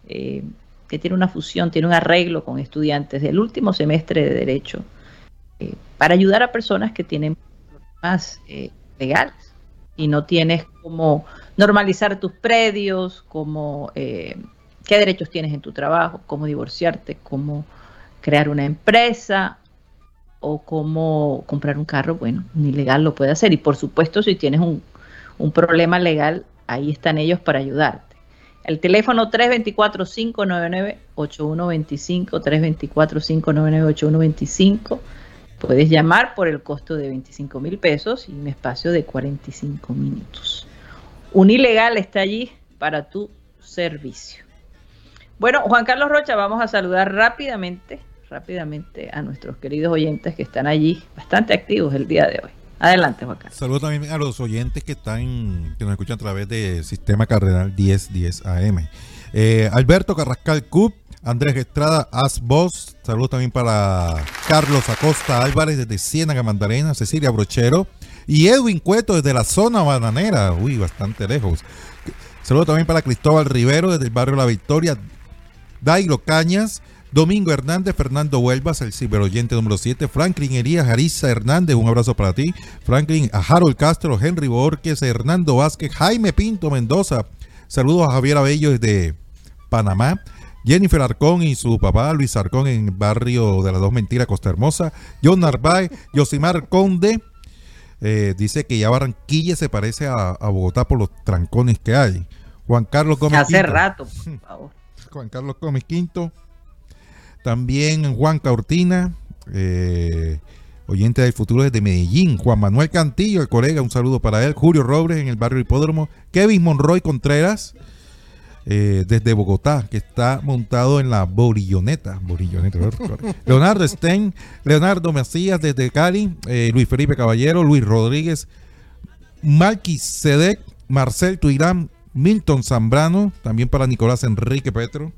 eh, que tiene una fusión, tiene un arreglo con estudiantes del último semestre de Derecho eh, para ayudar a personas que tienen problemas eh, legales y no tienes como normalizar tus predios, como eh, qué derechos tienes en tu trabajo, cómo divorciarte, cómo crear una empresa o cómo comprar un carro, bueno, un ilegal lo puede hacer. Y por supuesto, si tienes un, un problema legal, ahí están ellos para ayudarte. El teléfono 324-599-8125, 324-599-8125. Puedes llamar por el costo de 25 mil pesos y un espacio de 45 minutos. Un ilegal está allí para tu servicio. Bueno, Juan Carlos Rocha, vamos a saludar rápidamente, rápidamente a nuestros queridos oyentes que están allí, bastante activos el día de hoy. Adelante, Juan Carlos. Saludos también a los oyentes que están, que nos escuchan a través del sistema cardenal 1010 AM. Eh, Alberto Carrascal Cup, Andrés Estrada, Asbos, saludos también para Carlos Acosta Álvarez desde Ciénaga Mandarena, Cecilia Brochero, y Edwin Cueto desde la zona bananera, uy, bastante lejos. Saludos también para Cristóbal Rivero desde el barrio La Victoria, Dairo Cañas, Domingo Hernández, Fernando Huelvas, el ciberoyente número 7, Franklin Elías, Arisa Hernández, un abrazo para ti, Franklin, a Harold Castro, Henry Borges, Hernando Vázquez, Jaime Pinto Mendoza, saludos a Javier Abello desde Panamá, Jennifer Arcón y su papá Luis Arcón en el barrio de las dos mentiras, Costa Hermosa, John Narváez, Yosimar Conde, eh, dice que ya Barranquilla se parece a, Bogotá por los trancones que hay. Juan Carlos Gómez Hace rato, por favor. Juan Carlos Gómez Quinto. También Juan Caurtina, eh, oyente del futuro desde Medellín. Juan Manuel Cantillo, el colega, un saludo para él. Julio Robles en el barrio Hipódromo. Kevin Monroy Contreras, eh, desde Bogotá, que está montado en la Borilloneta. Borilloneta Leonardo Stein, Leonardo Macías desde Cali, eh, Luis Felipe Caballero, Luis Rodríguez, Malky Sedek, Marcel Tuirán, Milton Zambrano, también para Nicolás Enrique Petro.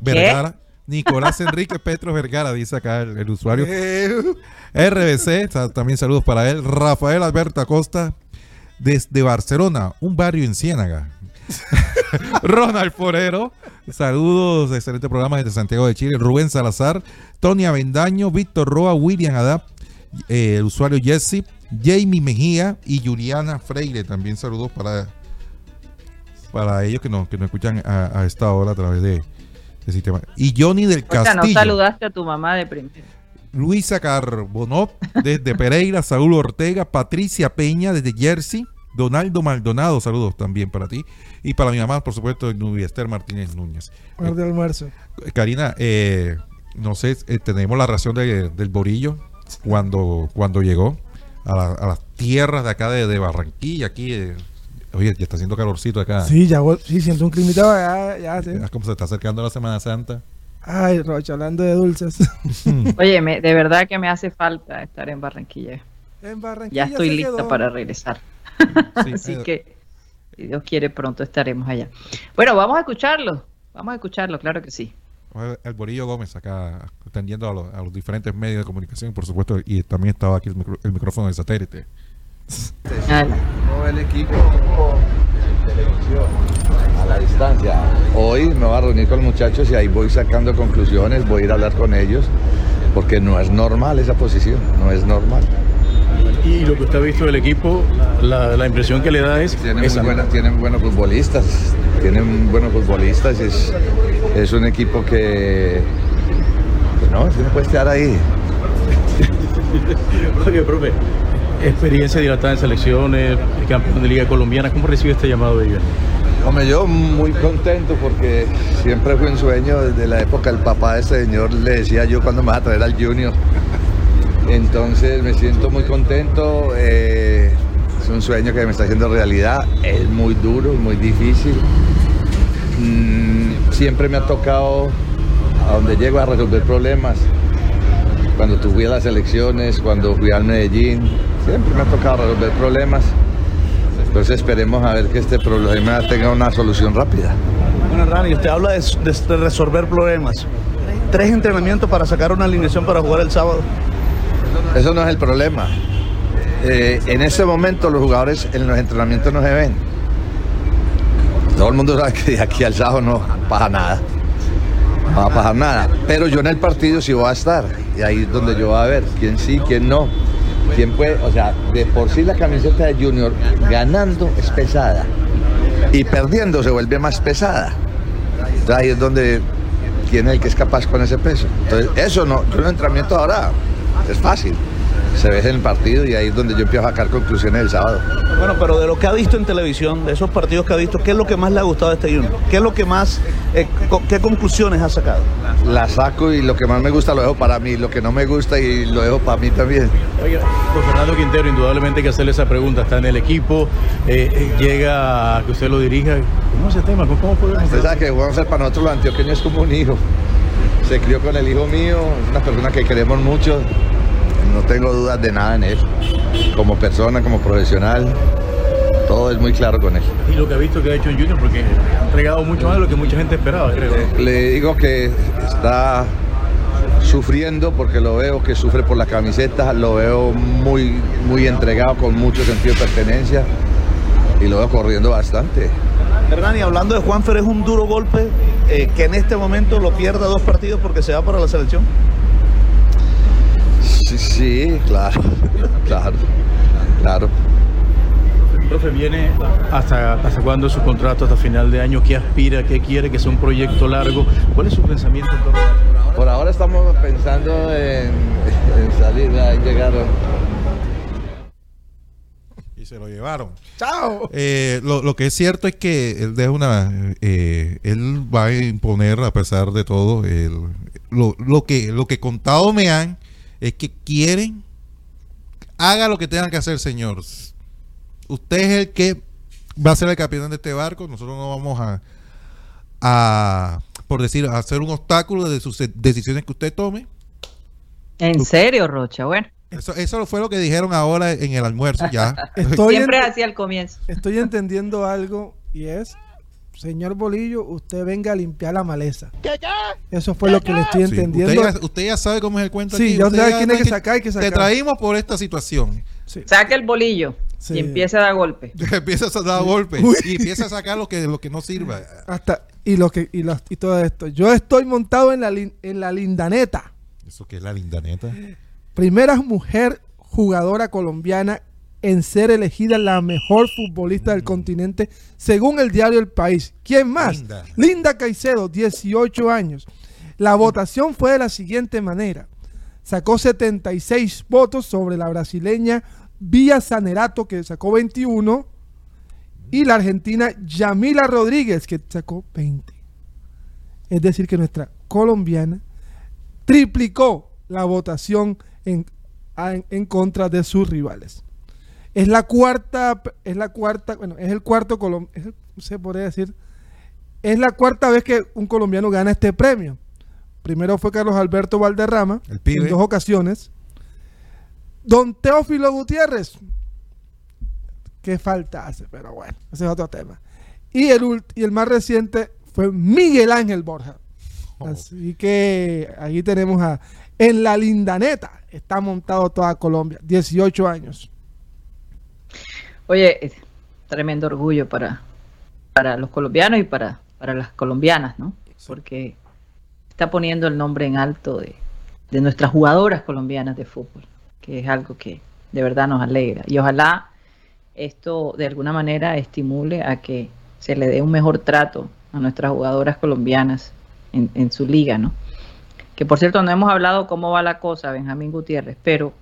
Vergara. Nicolás Enrique Petro Vergara, dice acá el, usuario. RBC, también saludos para él. Rafael Alberto Acosta, desde Barcelona, un barrio en Ciénaga. Ronald Forero, saludos, excelente programa desde Santiago de Chile. Rubén Salazar, Tony Avendaño, Víctor Roa, William Adap, eh, el usuario Jesse, Jamie Mejía y Juliana Freire. También saludos para para ellos que nos, que nos escuchan a, esta hora a través de, sistema. Y Johnny del Castillo. no saludaste a tu mamá de primero. Luisa Carbonot desde Pereira, Saúl Ortega, Patricia Peña desde Jersey, Donaldo Maldonado, saludos también para ti. Y para mi mamá, por supuesto, Nubia Esther Martínez Núñez. de almuerzo. Karina, eh, no sé, eh, tenemos la ración del Borillo cuando, cuando llegó a, las tierras de acá de, Barranquilla, aquí. Eh, Oye, ya está haciendo calorcito acá. Sí, ya sí, siento un climito ya, ya, sí. Es como se está acercando la Semana Santa. Ay, Rocha, hablando de dulces. Oye, de verdad que me hace falta estar en Barranquilla. En Barranquilla. Ya estoy lista para regresar. Así que, si Dios quiere, pronto estaremos allá. Bueno, vamos a escucharlo. Vamos a escucharlo, claro que sí. El Borillo Gómez acá atendiendo a, los diferentes medios de comunicación, por supuesto, y también estaba aquí el micrófono de satélite el equipo a la distancia. Hoy me voy a reunir con los muchachos y ahí voy sacando conclusiones, voy a ir a hablar con ellos, porque no es normal esa posición, no es normal. Y lo que usted ha visto del equipo, la, impresión que le da es... Tienen, tienen buenos futbolistas, tienen buenos futbolistas, es, es un equipo que... Pues no, no puede estar ahí. Oye, profe, experiencia dilatada en selecciones, campeón de Liga Colombiana. ¿Cómo recibe este llamado de ellos? Hombre, yo muy contento porque siempre fue un sueño desde la época del papá de este señor, le decía yo cuando me va a traer al Junior. Entonces me siento muy contento, eh, es un sueño que me está haciendo realidad, es muy duro, muy difícil. Mm, siempre me ha tocado a donde llego a resolver problemas. Cuando tuve las elecciones, cuando fui al Medellín, Siempre me ha tocado resolver problemas. Entonces esperemos a ver que este problema tenga una solución rápida. Bueno, Rani, usted habla de, resolver problemas. Tres entrenamientos para sacar una alineación para jugar el sábado. Eso no es el problema. Eh, en ese momento los jugadores en los entrenamientos no se ven. Todo el mundo sabe que de aquí al sábado no pasa nada. No va a pasar nada. Pero yo en el partido sí voy a estar. Y ahí es donde yo voy a ver quién sí, quién no. ¿Quién puede? O sea, de por sí la camiseta de Junior ganando es pesada y perdiendo se vuelve más pesada. Entonces ahí es donde quién es el que es capaz con ese peso. Entonces, eso no, yo en entrenamiento ahora es fácil se ve en el partido y ahí es donde yo empiezo a sacar conclusiones el sábado. Bueno, pero de lo que ha visto en televisión, de esos partidos que ha visto, ¿qué es lo que más le ha gustado de este Junior? ¿Qué es lo que más, eh, qué conclusiones ha sacado? La saco y lo que más me gusta lo dejo para mí, lo que no me gusta y lo dejo para mí también. Oye, pues Fernando Quintero, indudablemente hay que hacerle esa pregunta, está en el equipo, eh, eh, llega a que usted lo dirija, ¿cómo es ese tema? ¿Cómo podemos Usted sabe que vamos a ser para nosotros los antioqueños como un hijo. Se crió con el hijo mío, es una persona que queremos mucho, no tengo dudas de nada en él. Como persona, como profesional, todo es muy claro con él. Y lo que ha visto que ha hecho en Junior, porque ha entregado mucho más de lo que mucha gente esperaba, creo. Le, digo que está sufriendo porque lo veo que sufre por la camiseta, lo veo muy, muy entregado con mucho sentido de pertenencia y lo veo corriendo bastante. Hernán, y hablando de Juanfer, ¿es un duro golpe eh, que en este momento lo pierda dos partidos porque se va para la selección? Sí, sí, claro, claro, claro. Profe, ¿viene hasta, hasta cuándo su contrato? ¿Hasta final de año? ¿Qué aspira? ¿Qué quiere? ¿Que sea un proyecto largo? ¿Cuál es su pensamiento en torno a Por ahora estamos pensando en, en salir, en llegar y se lo llevaron. ¡Chao! Eh, lo, lo, que es cierto es que él deja una, eh, él va a imponer a pesar de todo el, lo, lo, que lo que contado me han es que quieren haga lo que tenga que hacer, señor. Usted es el que va a ser el capitán de este barco. Nosotros no vamos a, a por decir, a hacer un obstáculo de sus decisiones que usted tome. ¿En serio, Rocha? Bueno. Eso, eso fue lo que dijeron ahora en el almuerzo ya. Estoy Siempre hacia el comienzo. Estoy entendiendo algo y es, señor Bolillo, usted venga a limpiar la maleza. ¿Qué, qué? Eso fue lo que le estoy entendiendo. Usted ya, usted ya, sabe cómo es el cuento sí, aquí. ya usted tiene que, que sacar, hay que sacar. Te traímos por esta situación. Sí. Saca el bolillo sí. y empieza a dar golpe. empieza a dar golpe y empieza a sacar lo que, lo que no sirva. Hasta y lo que y, lo, y todo esto. Yo estoy montado en la en la lindaneta. ¿Eso qué es la lindaneta? Primera mujer jugadora colombiana en ser elegida la mejor futbolista del continente según el diario El País. ¿Quién más? Linda. Linda Caicedo, 18 años. La votación fue de la siguiente manera. Sacó 76 votos sobre la brasileña Vía Sanerato, que sacó 21, y la argentina Yamila Rodríguez, que sacó 20. Es decir, que nuestra colombiana triplicó la votación en en, en, contra de sus rivales. Es la cuarta, es la cuarta, bueno, es el cuarto colombiano, se podría decir, es la cuarta vez que un colombiano gana este premio. Primero fue Carlos Alberto Valderrama, en dos ocasiones. Don Teófilo Gutiérrez, qué falta hace, pero bueno, ese es otro tema. Y el, y el más reciente fue Miguel Ángel Borja. Oh. Así que ahí tenemos a en la lindaneta está montado toda Colombia, 18 años. Oye, tremendo orgullo para, para los colombianos y para, para las colombianas, ¿no? Porque está poniendo el nombre en alto de, de nuestras jugadoras colombianas de fútbol, que es algo que de verdad nos alegra. Y ojalá esto de alguna manera estimule a que se le dé un mejor trato a nuestras jugadoras colombianas en, en su liga, ¿no? que por cierto no hemos hablado cómo va la cosa, Benjamín Gutiérrez, pero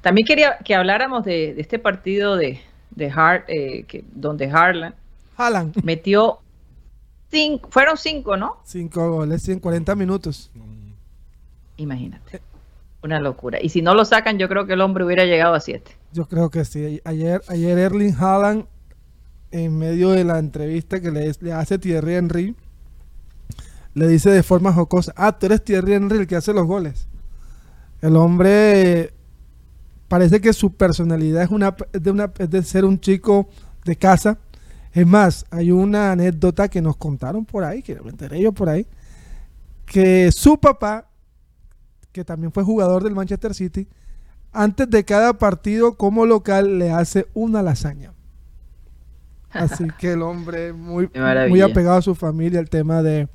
también quería que habláramos de, de este partido de, de Hart, eh, que, donde Harlan Haaland. metió cinco, fueron cinco, ¿no? Cinco goles en 40 minutos. Imagínate, una locura. Y si no lo sacan, yo creo que el hombre hubiera llegado a siete. Yo creo que sí. Ayer, ayer Erling Haaland, en medio de la entrevista que le, le hace Thierry Henry, le dice de forma jocosa, ah, tú eres Thierry Henry el que hace los goles. El hombre parece que su personalidad es, una, es de, una, es de ser un chico de casa. Es más, hay una anécdota que nos contaron por ahí, que me enteré yo por ahí, que su papá, que también fue jugador del Manchester City, antes de cada partido como local le hace una lasaña. Así que el hombre muy, muy apegado a su familia, el tema de,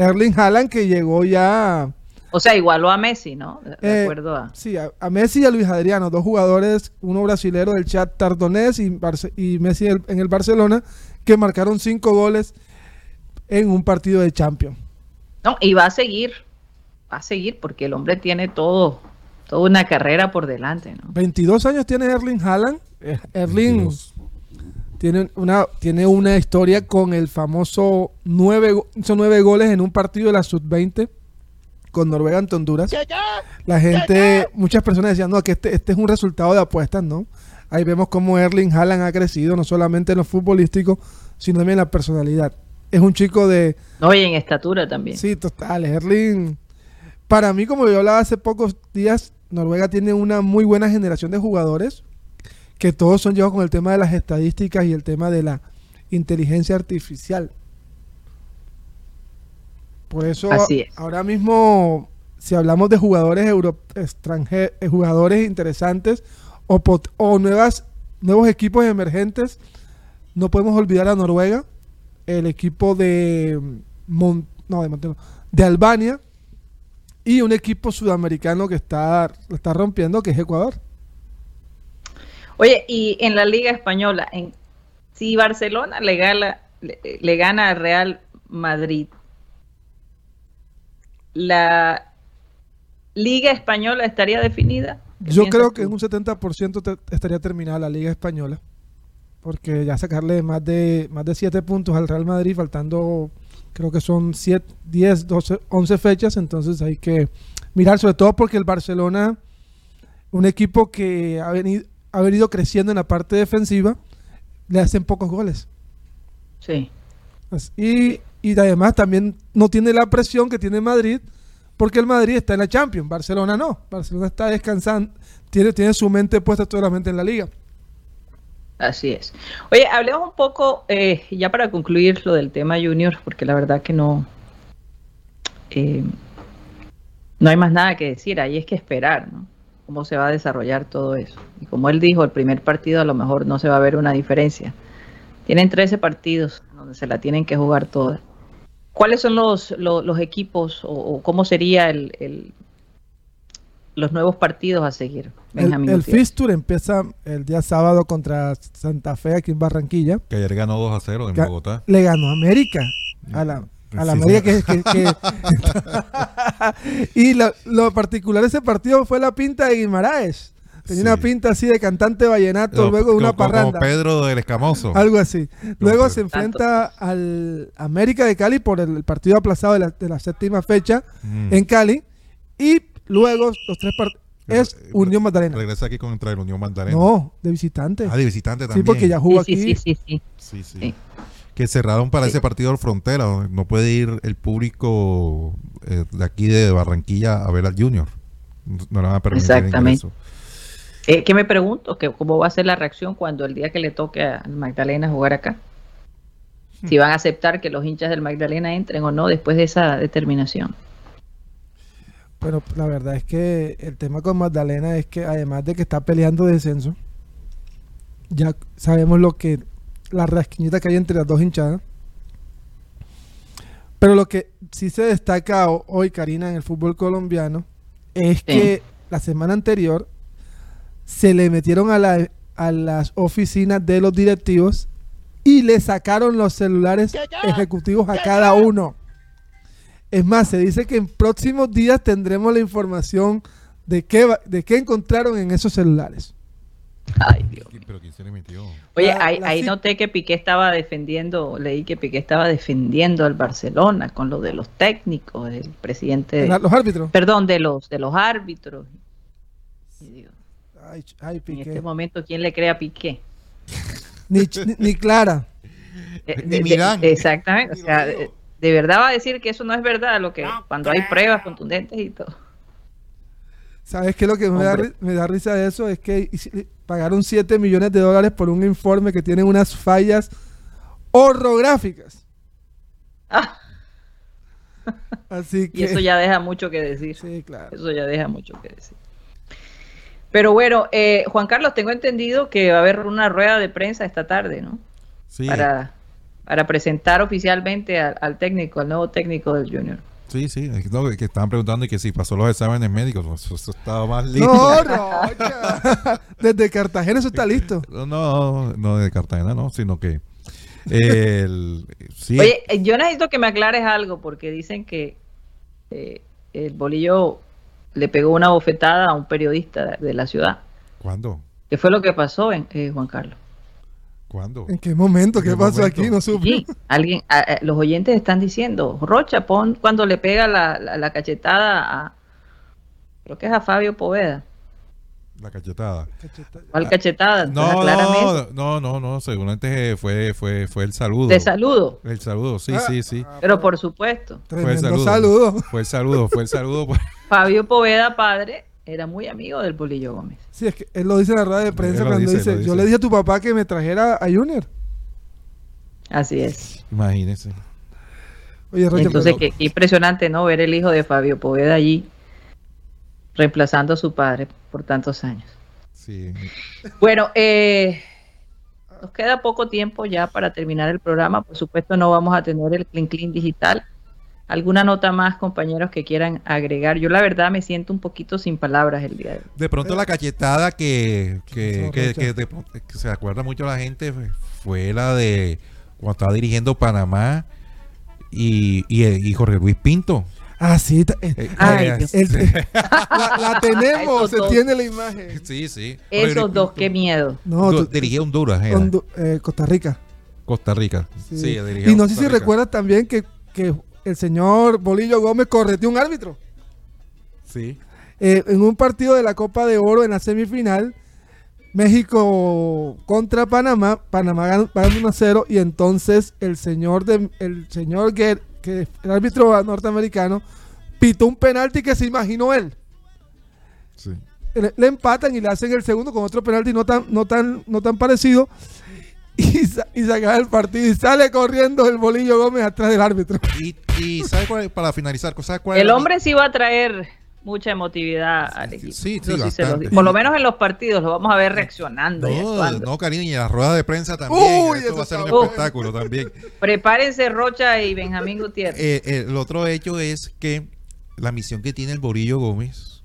Erling Haaland que llegó ya... O sea, igualó a Messi, ¿no? De eh, acuerdo a... Sí, a, a, Messi y a Luis Adriano, dos jugadores, uno brasilero del chat Tardonés y, Barce y Messi el, en el Barcelona, que marcaron cinco goles en un partido de Champions. No, y va a seguir, va a seguir porque el hombre tiene todo, toda una carrera por delante, ¿no? 22 años tiene Erling Haaland. Eh, Erling... 22 tiene una, tiene una historia con el famoso nueve, hizo nueve goles en un partido de la Sub-20 con Noruega ante Honduras. La gente, muchas personas decían, no, que este, este es un resultado de apuestas, ¿no? Ahí vemos cómo Erling Haaland ha crecido, no solamente en lo futbolístico, sino también en la personalidad. Es un chico de... No, y en estatura también. Sí, total. Erling, para mí, como yo hablaba hace pocos días, Noruega tiene una muy buena generación de jugadores que todos son llevados con el tema de las estadísticas y el tema de la inteligencia artificial. Por eso ahora mismo, si hablamos de jugadores extranjeros, eh, jugadores interesantes o, o nuevas, nuevos equipos emergentes, no podemos olvidar a Noruega. el equipo de, no, de, de Albania y un equipo sudamericano que está, está rompiendo, que es Ecuador. Oye, y en la Liga Española, en, si Barcelona le gana, le, gana al Real Madrid, la Liga Española estaría definida. Yo creo que en un 70% estaría terminada la Liga Española. Porque ya sacarle más de más de 7 puntos al Real Madrid, faltando creo que son 7, 10, 12, 11 fechas, entonces hay que mirar, sobre todo porque el Barcelona, un equipo que ha venido, ha venido creciendo en la parte defensiva, le hacen pocos goles. Sí. Y, y además también no tiene la presión que tiene Madrid, porque el Madrid está en la Champions, Barcelona no. Barcelona está descansando, tiene, tiene su mente puesta totalmente en la liga. Así es. Oye, hablemos un poco, eh, ya para concluir lo del tema Junior, porque la verdad que no, eh, no hay más nada que decir, ahí es que esperar, ¿no? Cómo se va a desarrollar todo eso. Y como él dijo, el primer partido a lo mejor no se va a ver una diferencia. Tienen 13 partidos donde se la tienen que jugar todas. ¿Cuáles son los, los, equipos o, cómo sería el, los nuevos partidos a seguir? el, el Fistur empieza el día sábado contra Santa Fe aquí en Barranquilla. Que ayer ganó 2 a 0 en Bogotá. Le ganó América. A la, a la América que... y lo, particular de ese partido fue la pinta de Guimaraes. Tenía una pinta así de cantante vallenato, luego una parranda. Como Pedro del Escamoso. Algo así. Luego se enfrenta al América de Cali por el partido aplazado de la, séptima fecha mm. en Cali. Y luego los tres partidos es Unión Magdalena. Regresa aquí contra el Unión Magdalena. No, de visitante. Ah, de visitante también. Sí, porque ya jugó aquí. Sí, sí, sí. sí. sí, Que cerraron para ese partido de frontera. No puede ir el público eh, de aquí de Barranquilla a ver al Junior. No le van a permitir Exactamente. Eh, ¿Qué me pregunto? Que ¿Cómo va a ser la reacción cuando el día que le toque a Magdalena jugar acá? Si van a aceptar que los hinchas del Magdalena entren o no después de esa determinación. Pero la verdad es que el tema con Magdalena es que además de que está peleando descenso, ya sabemos lo que la rasquiñita que hay entre las dos hinchadas. Pero lo que sí se destaca hoy, Karina, en el fútbol colombiano, es que la semana anterior se le metieron a, la, a las oficinas de los directivos y le sacaron los celulares ejecutivos a cada uno. Es más, se dice que en próximos días tendremos la información de qué, de qué encontraron en esos celulares. Ay, Dios. Oye, ahí, noté que Piqué estaba defendiendo, leí que Piqué estaba defendiendo al Barcelona con lo de los técnicos, el presidente de, los árbitros. Perdón, de los de los árbitros. En este momento, ¿quién le cree a Piqué? ni, ni, Clara. Eh, ni Mirán. exactamente. O sea, de verdad va a decir que eso no es verdad, lo que cuando hay pruebas contundentes y todo. ¿Sabes qué? Lo que me da, risa de eso es que pagaron 7 millones de dólares por un informe que tiene unas fallas orográficas. Ah. Así que... Y eso ya deja mucho que decir. Sí, claro. Eso ya deja mucho que decir. Pero bueno, eh, Juan Carlos, tengo entendido que va a haber una rueda de prensa esta tarde, ¿no? Sí. Para para presentar oficialmente al, técnico, al nuevo técnico del Junior. Sí, sí, es lo que estaban preguntando y que si pasó los exámenes médicos, pues, eso, estaba más listo. No, no, desde Cartagena eso está listo. No, no, desde Cartagena no, sino que el, sí. Oye, eh, yo necesito que me aclares algo porque dicen que eh, el bolillo le pegó una bofetada a un periodista de la ciudad. ¿Cuándo? ¿Qué fue lo que pasó, en, eh, Juan Carlos? ¿Cuándo? ¿En qué momento? ¿Qué, pasó aquí? No supe. alguien, los oyentes están diciendo, Rocha, pon cuando le pega la, cachetada a, creo que es a Fabio Poveda. La cachetada. ¿Cuál cachetada? No, no, no, no, seguramente fue, fue, fue el saludo. De saludo. El saludo, sí, sí, sí. Pero por supuesto. Fue el saludo. Fue el saludo, fue el saludo. Fabio Poveda, padre, era muy amigo del Bolillo Gómez. Sí, es que él lo dice en la rueda de prensa cuando dice, yo le dije a tu papá que me trajera a Junior. Así es. Imagínese. Oye, Entonces, qué, impresionante, ¿no? Ver el hijo de Fabio Poveda allí reemplazando a su padre por tantos años. Sí. Bueno, eh, nos queda poco tiempo ya para terminar el programa. Por supuesto, no vamos a tener el Clean Clean digital. ¿Alguna nota más, compañeros, que quieran agregar? Yo la verdad me siento un poquito sin palabras el día de hoy. De pronto la cachetada que, que, que, se acuerda mucho la gente fue la de cuando estaba dirigiendo Panamá y, y, Jorge Luis Pinto. Ah, sí. Eh, eh, eh, la, tenemos, se tiene la imagen. Sí, sí. Esos dos, qué miedo. No, dirigía Honduras. Costa Rica. Costa Rica. Sí, Y no sé si recuerdas también que, que el señor Bolillo Gómez correteó un árbitro. Sí. Eh, en un partido de la Copa de Oro en la semifinal, México contra Panamá, Panamá ganó 1 a 0 y entonces el señor de, el señor que el árbitro norteamericano pitó un penalti que se imaginó él. Sí. Le, le, empatan y le hacen el segundo con otro penalti no tan no tan no tan parecido y, se acaba el partido y sale corriendo el Bolillo Gómez atrás del árbitro. Y, ¿sabe cuál para finalizar? el hombre sí va a traer mucha emotividad al equipo. Sí, sí, por lo menos en los partidos lo vamos a ver reaccionando. No, no cariño, y en la rueda de prensa también. Uy, va a ser un espectáculo también. Prepárense Rocha y Benjamín Gutiérrez. Eh, eh, el otro hecho es que la misión que tiene el Bolillo Gómez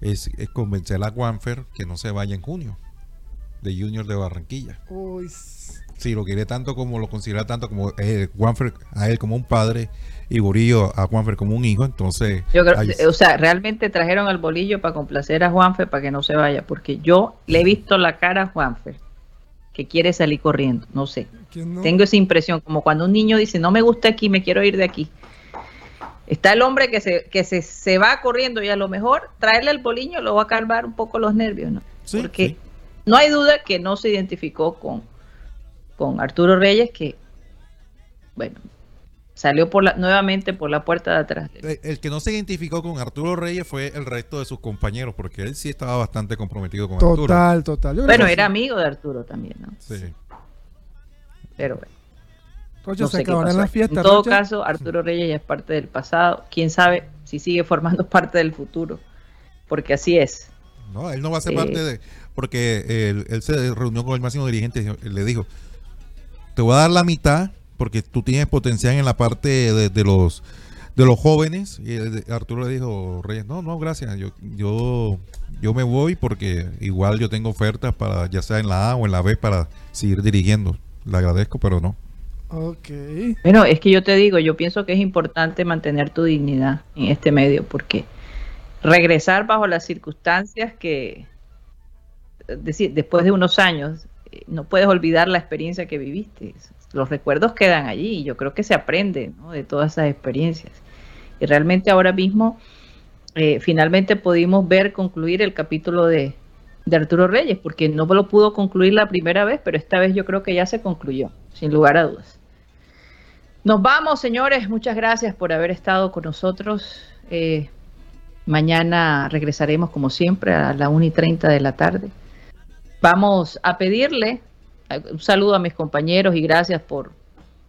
es, es convencer a Juanfer que no se vaya en junio de Junior de Barranquilla. Uy, si lo quiere tanto como lo considera tanto como eh, Juanfer a él como un padre y Borillo a Juanfer como un hijo, entonces... Yo o sea, realmente trajeron al Bolillo para complacer a Juanfer para que no se vaya, porque yo le he visto la cara a Juanfer que quiere salir corriendo, no sé. Tengo esa impresión, como cuando un niño dice, no me gusta aquí, me quiero ir de aquí. Está el hombre que se, que se, se va corriendo y a lo mejor traerle el Bolillo lo va a calmar un poco los nervios, ¿no? porque no hay duda que no se identificó con con Arturo Reyes, que, bueno, salió por la, nuevamente por la puerta de atrás. El, que no se identificó con Arturo Reyes fue el resto de sus compañeros, porque él sí estaba bastante comprometido con Arturo. Total, total. Bueno, era amigo de Arturo también, ¿no? Sí. Pero bueno. en todo caso, Arturo Reyes ya es parte del pasado. Quién sabe si sigue formando parte del futuro, porque así es. No, él no va a ser parte eh, de. Porque él, él se reunió con el máximo dirigente y le dijo: te voy a dar la mitad porque tú tienes potencial en la parte de, los de los jóvenes y Arturo le dijo Reyes no no gracias. Yo yo yo me voy porque igual yo tengo ofertas para ya sea en la A o en la B para seguir dirigiendo. Le agradezco pero no Ok. Bueno, es que yo te digo, yo pienso que es importante mantener tu dignidad en este medio, porque regresar bajo las circunstancias que, decir, después de unos años, no puedes olvidar la experiencia que viviste. Los recuerdos quedan allí y yo creo que se aprende de todas esas experiencias. Y realmente ahora mismo, eh, finalmente pudimos ver concluir el capítulo de, de Arturo Reyes, porque no lo pudo concluir la primera vez, pero esta vez yo creo que ya se concluyó, sin lugar a dudas. Nos vamos, señores. Muchas gracias por haber estado con nosotros. Eh, mañana regresaremos, como siempre, a la 1 y 30 de la tarde. Vamos a pedirle un saludo a mis compañeros y gracias por,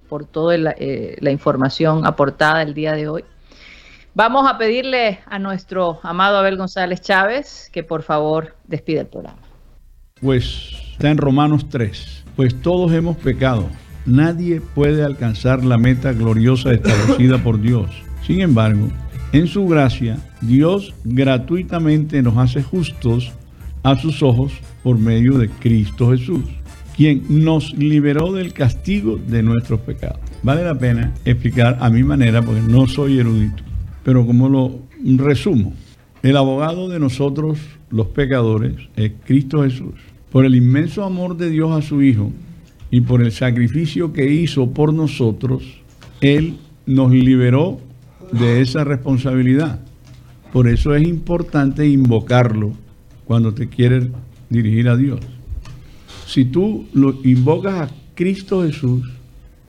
por toda eh, la, información aportada el día de hoy. Vamos a pedirle a nuestro amado Abel González Chávez que por favor despida el programa. Pues está en Romanos 3. Pues todos hemos pecado. Nadie puede alcanzar la meta gloriosa establecida por Dios. Sin embargo, en su gracia, Dios gratuitamente nos hace justos a sus ojos por medio de Cristo Jesús, quien nos liberó del castigo de nuestros pecados. Vale la pena explicar a mi manera, porque no soy erudito, pero como lo resumo, el abogado de nosotros, los pecadores, es Cristo Jesús. Por el inmenso amor de Dios a su Hijo y por el sacrificio que hizo por nosotros, Él nos liberó de esa responsabilidad. Por eso es importante invocarlo cuando te quieres dirigir a Dios. Si tú lo invocas a Cristo Jesús,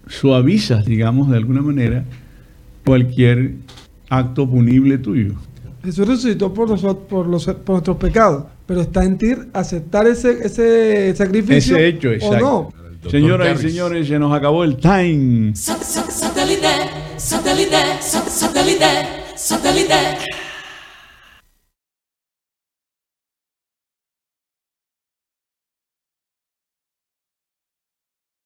suavizas, digamos, de alguna manera, cualquier acto punible tuyo. Jesús resucitó por, nosotros, por, los, por nuestros pecados, pero está en ti aceptar ese, ese sacrificio ese hecho, exacto. o no. Señoras y señores, se nos acabó el time.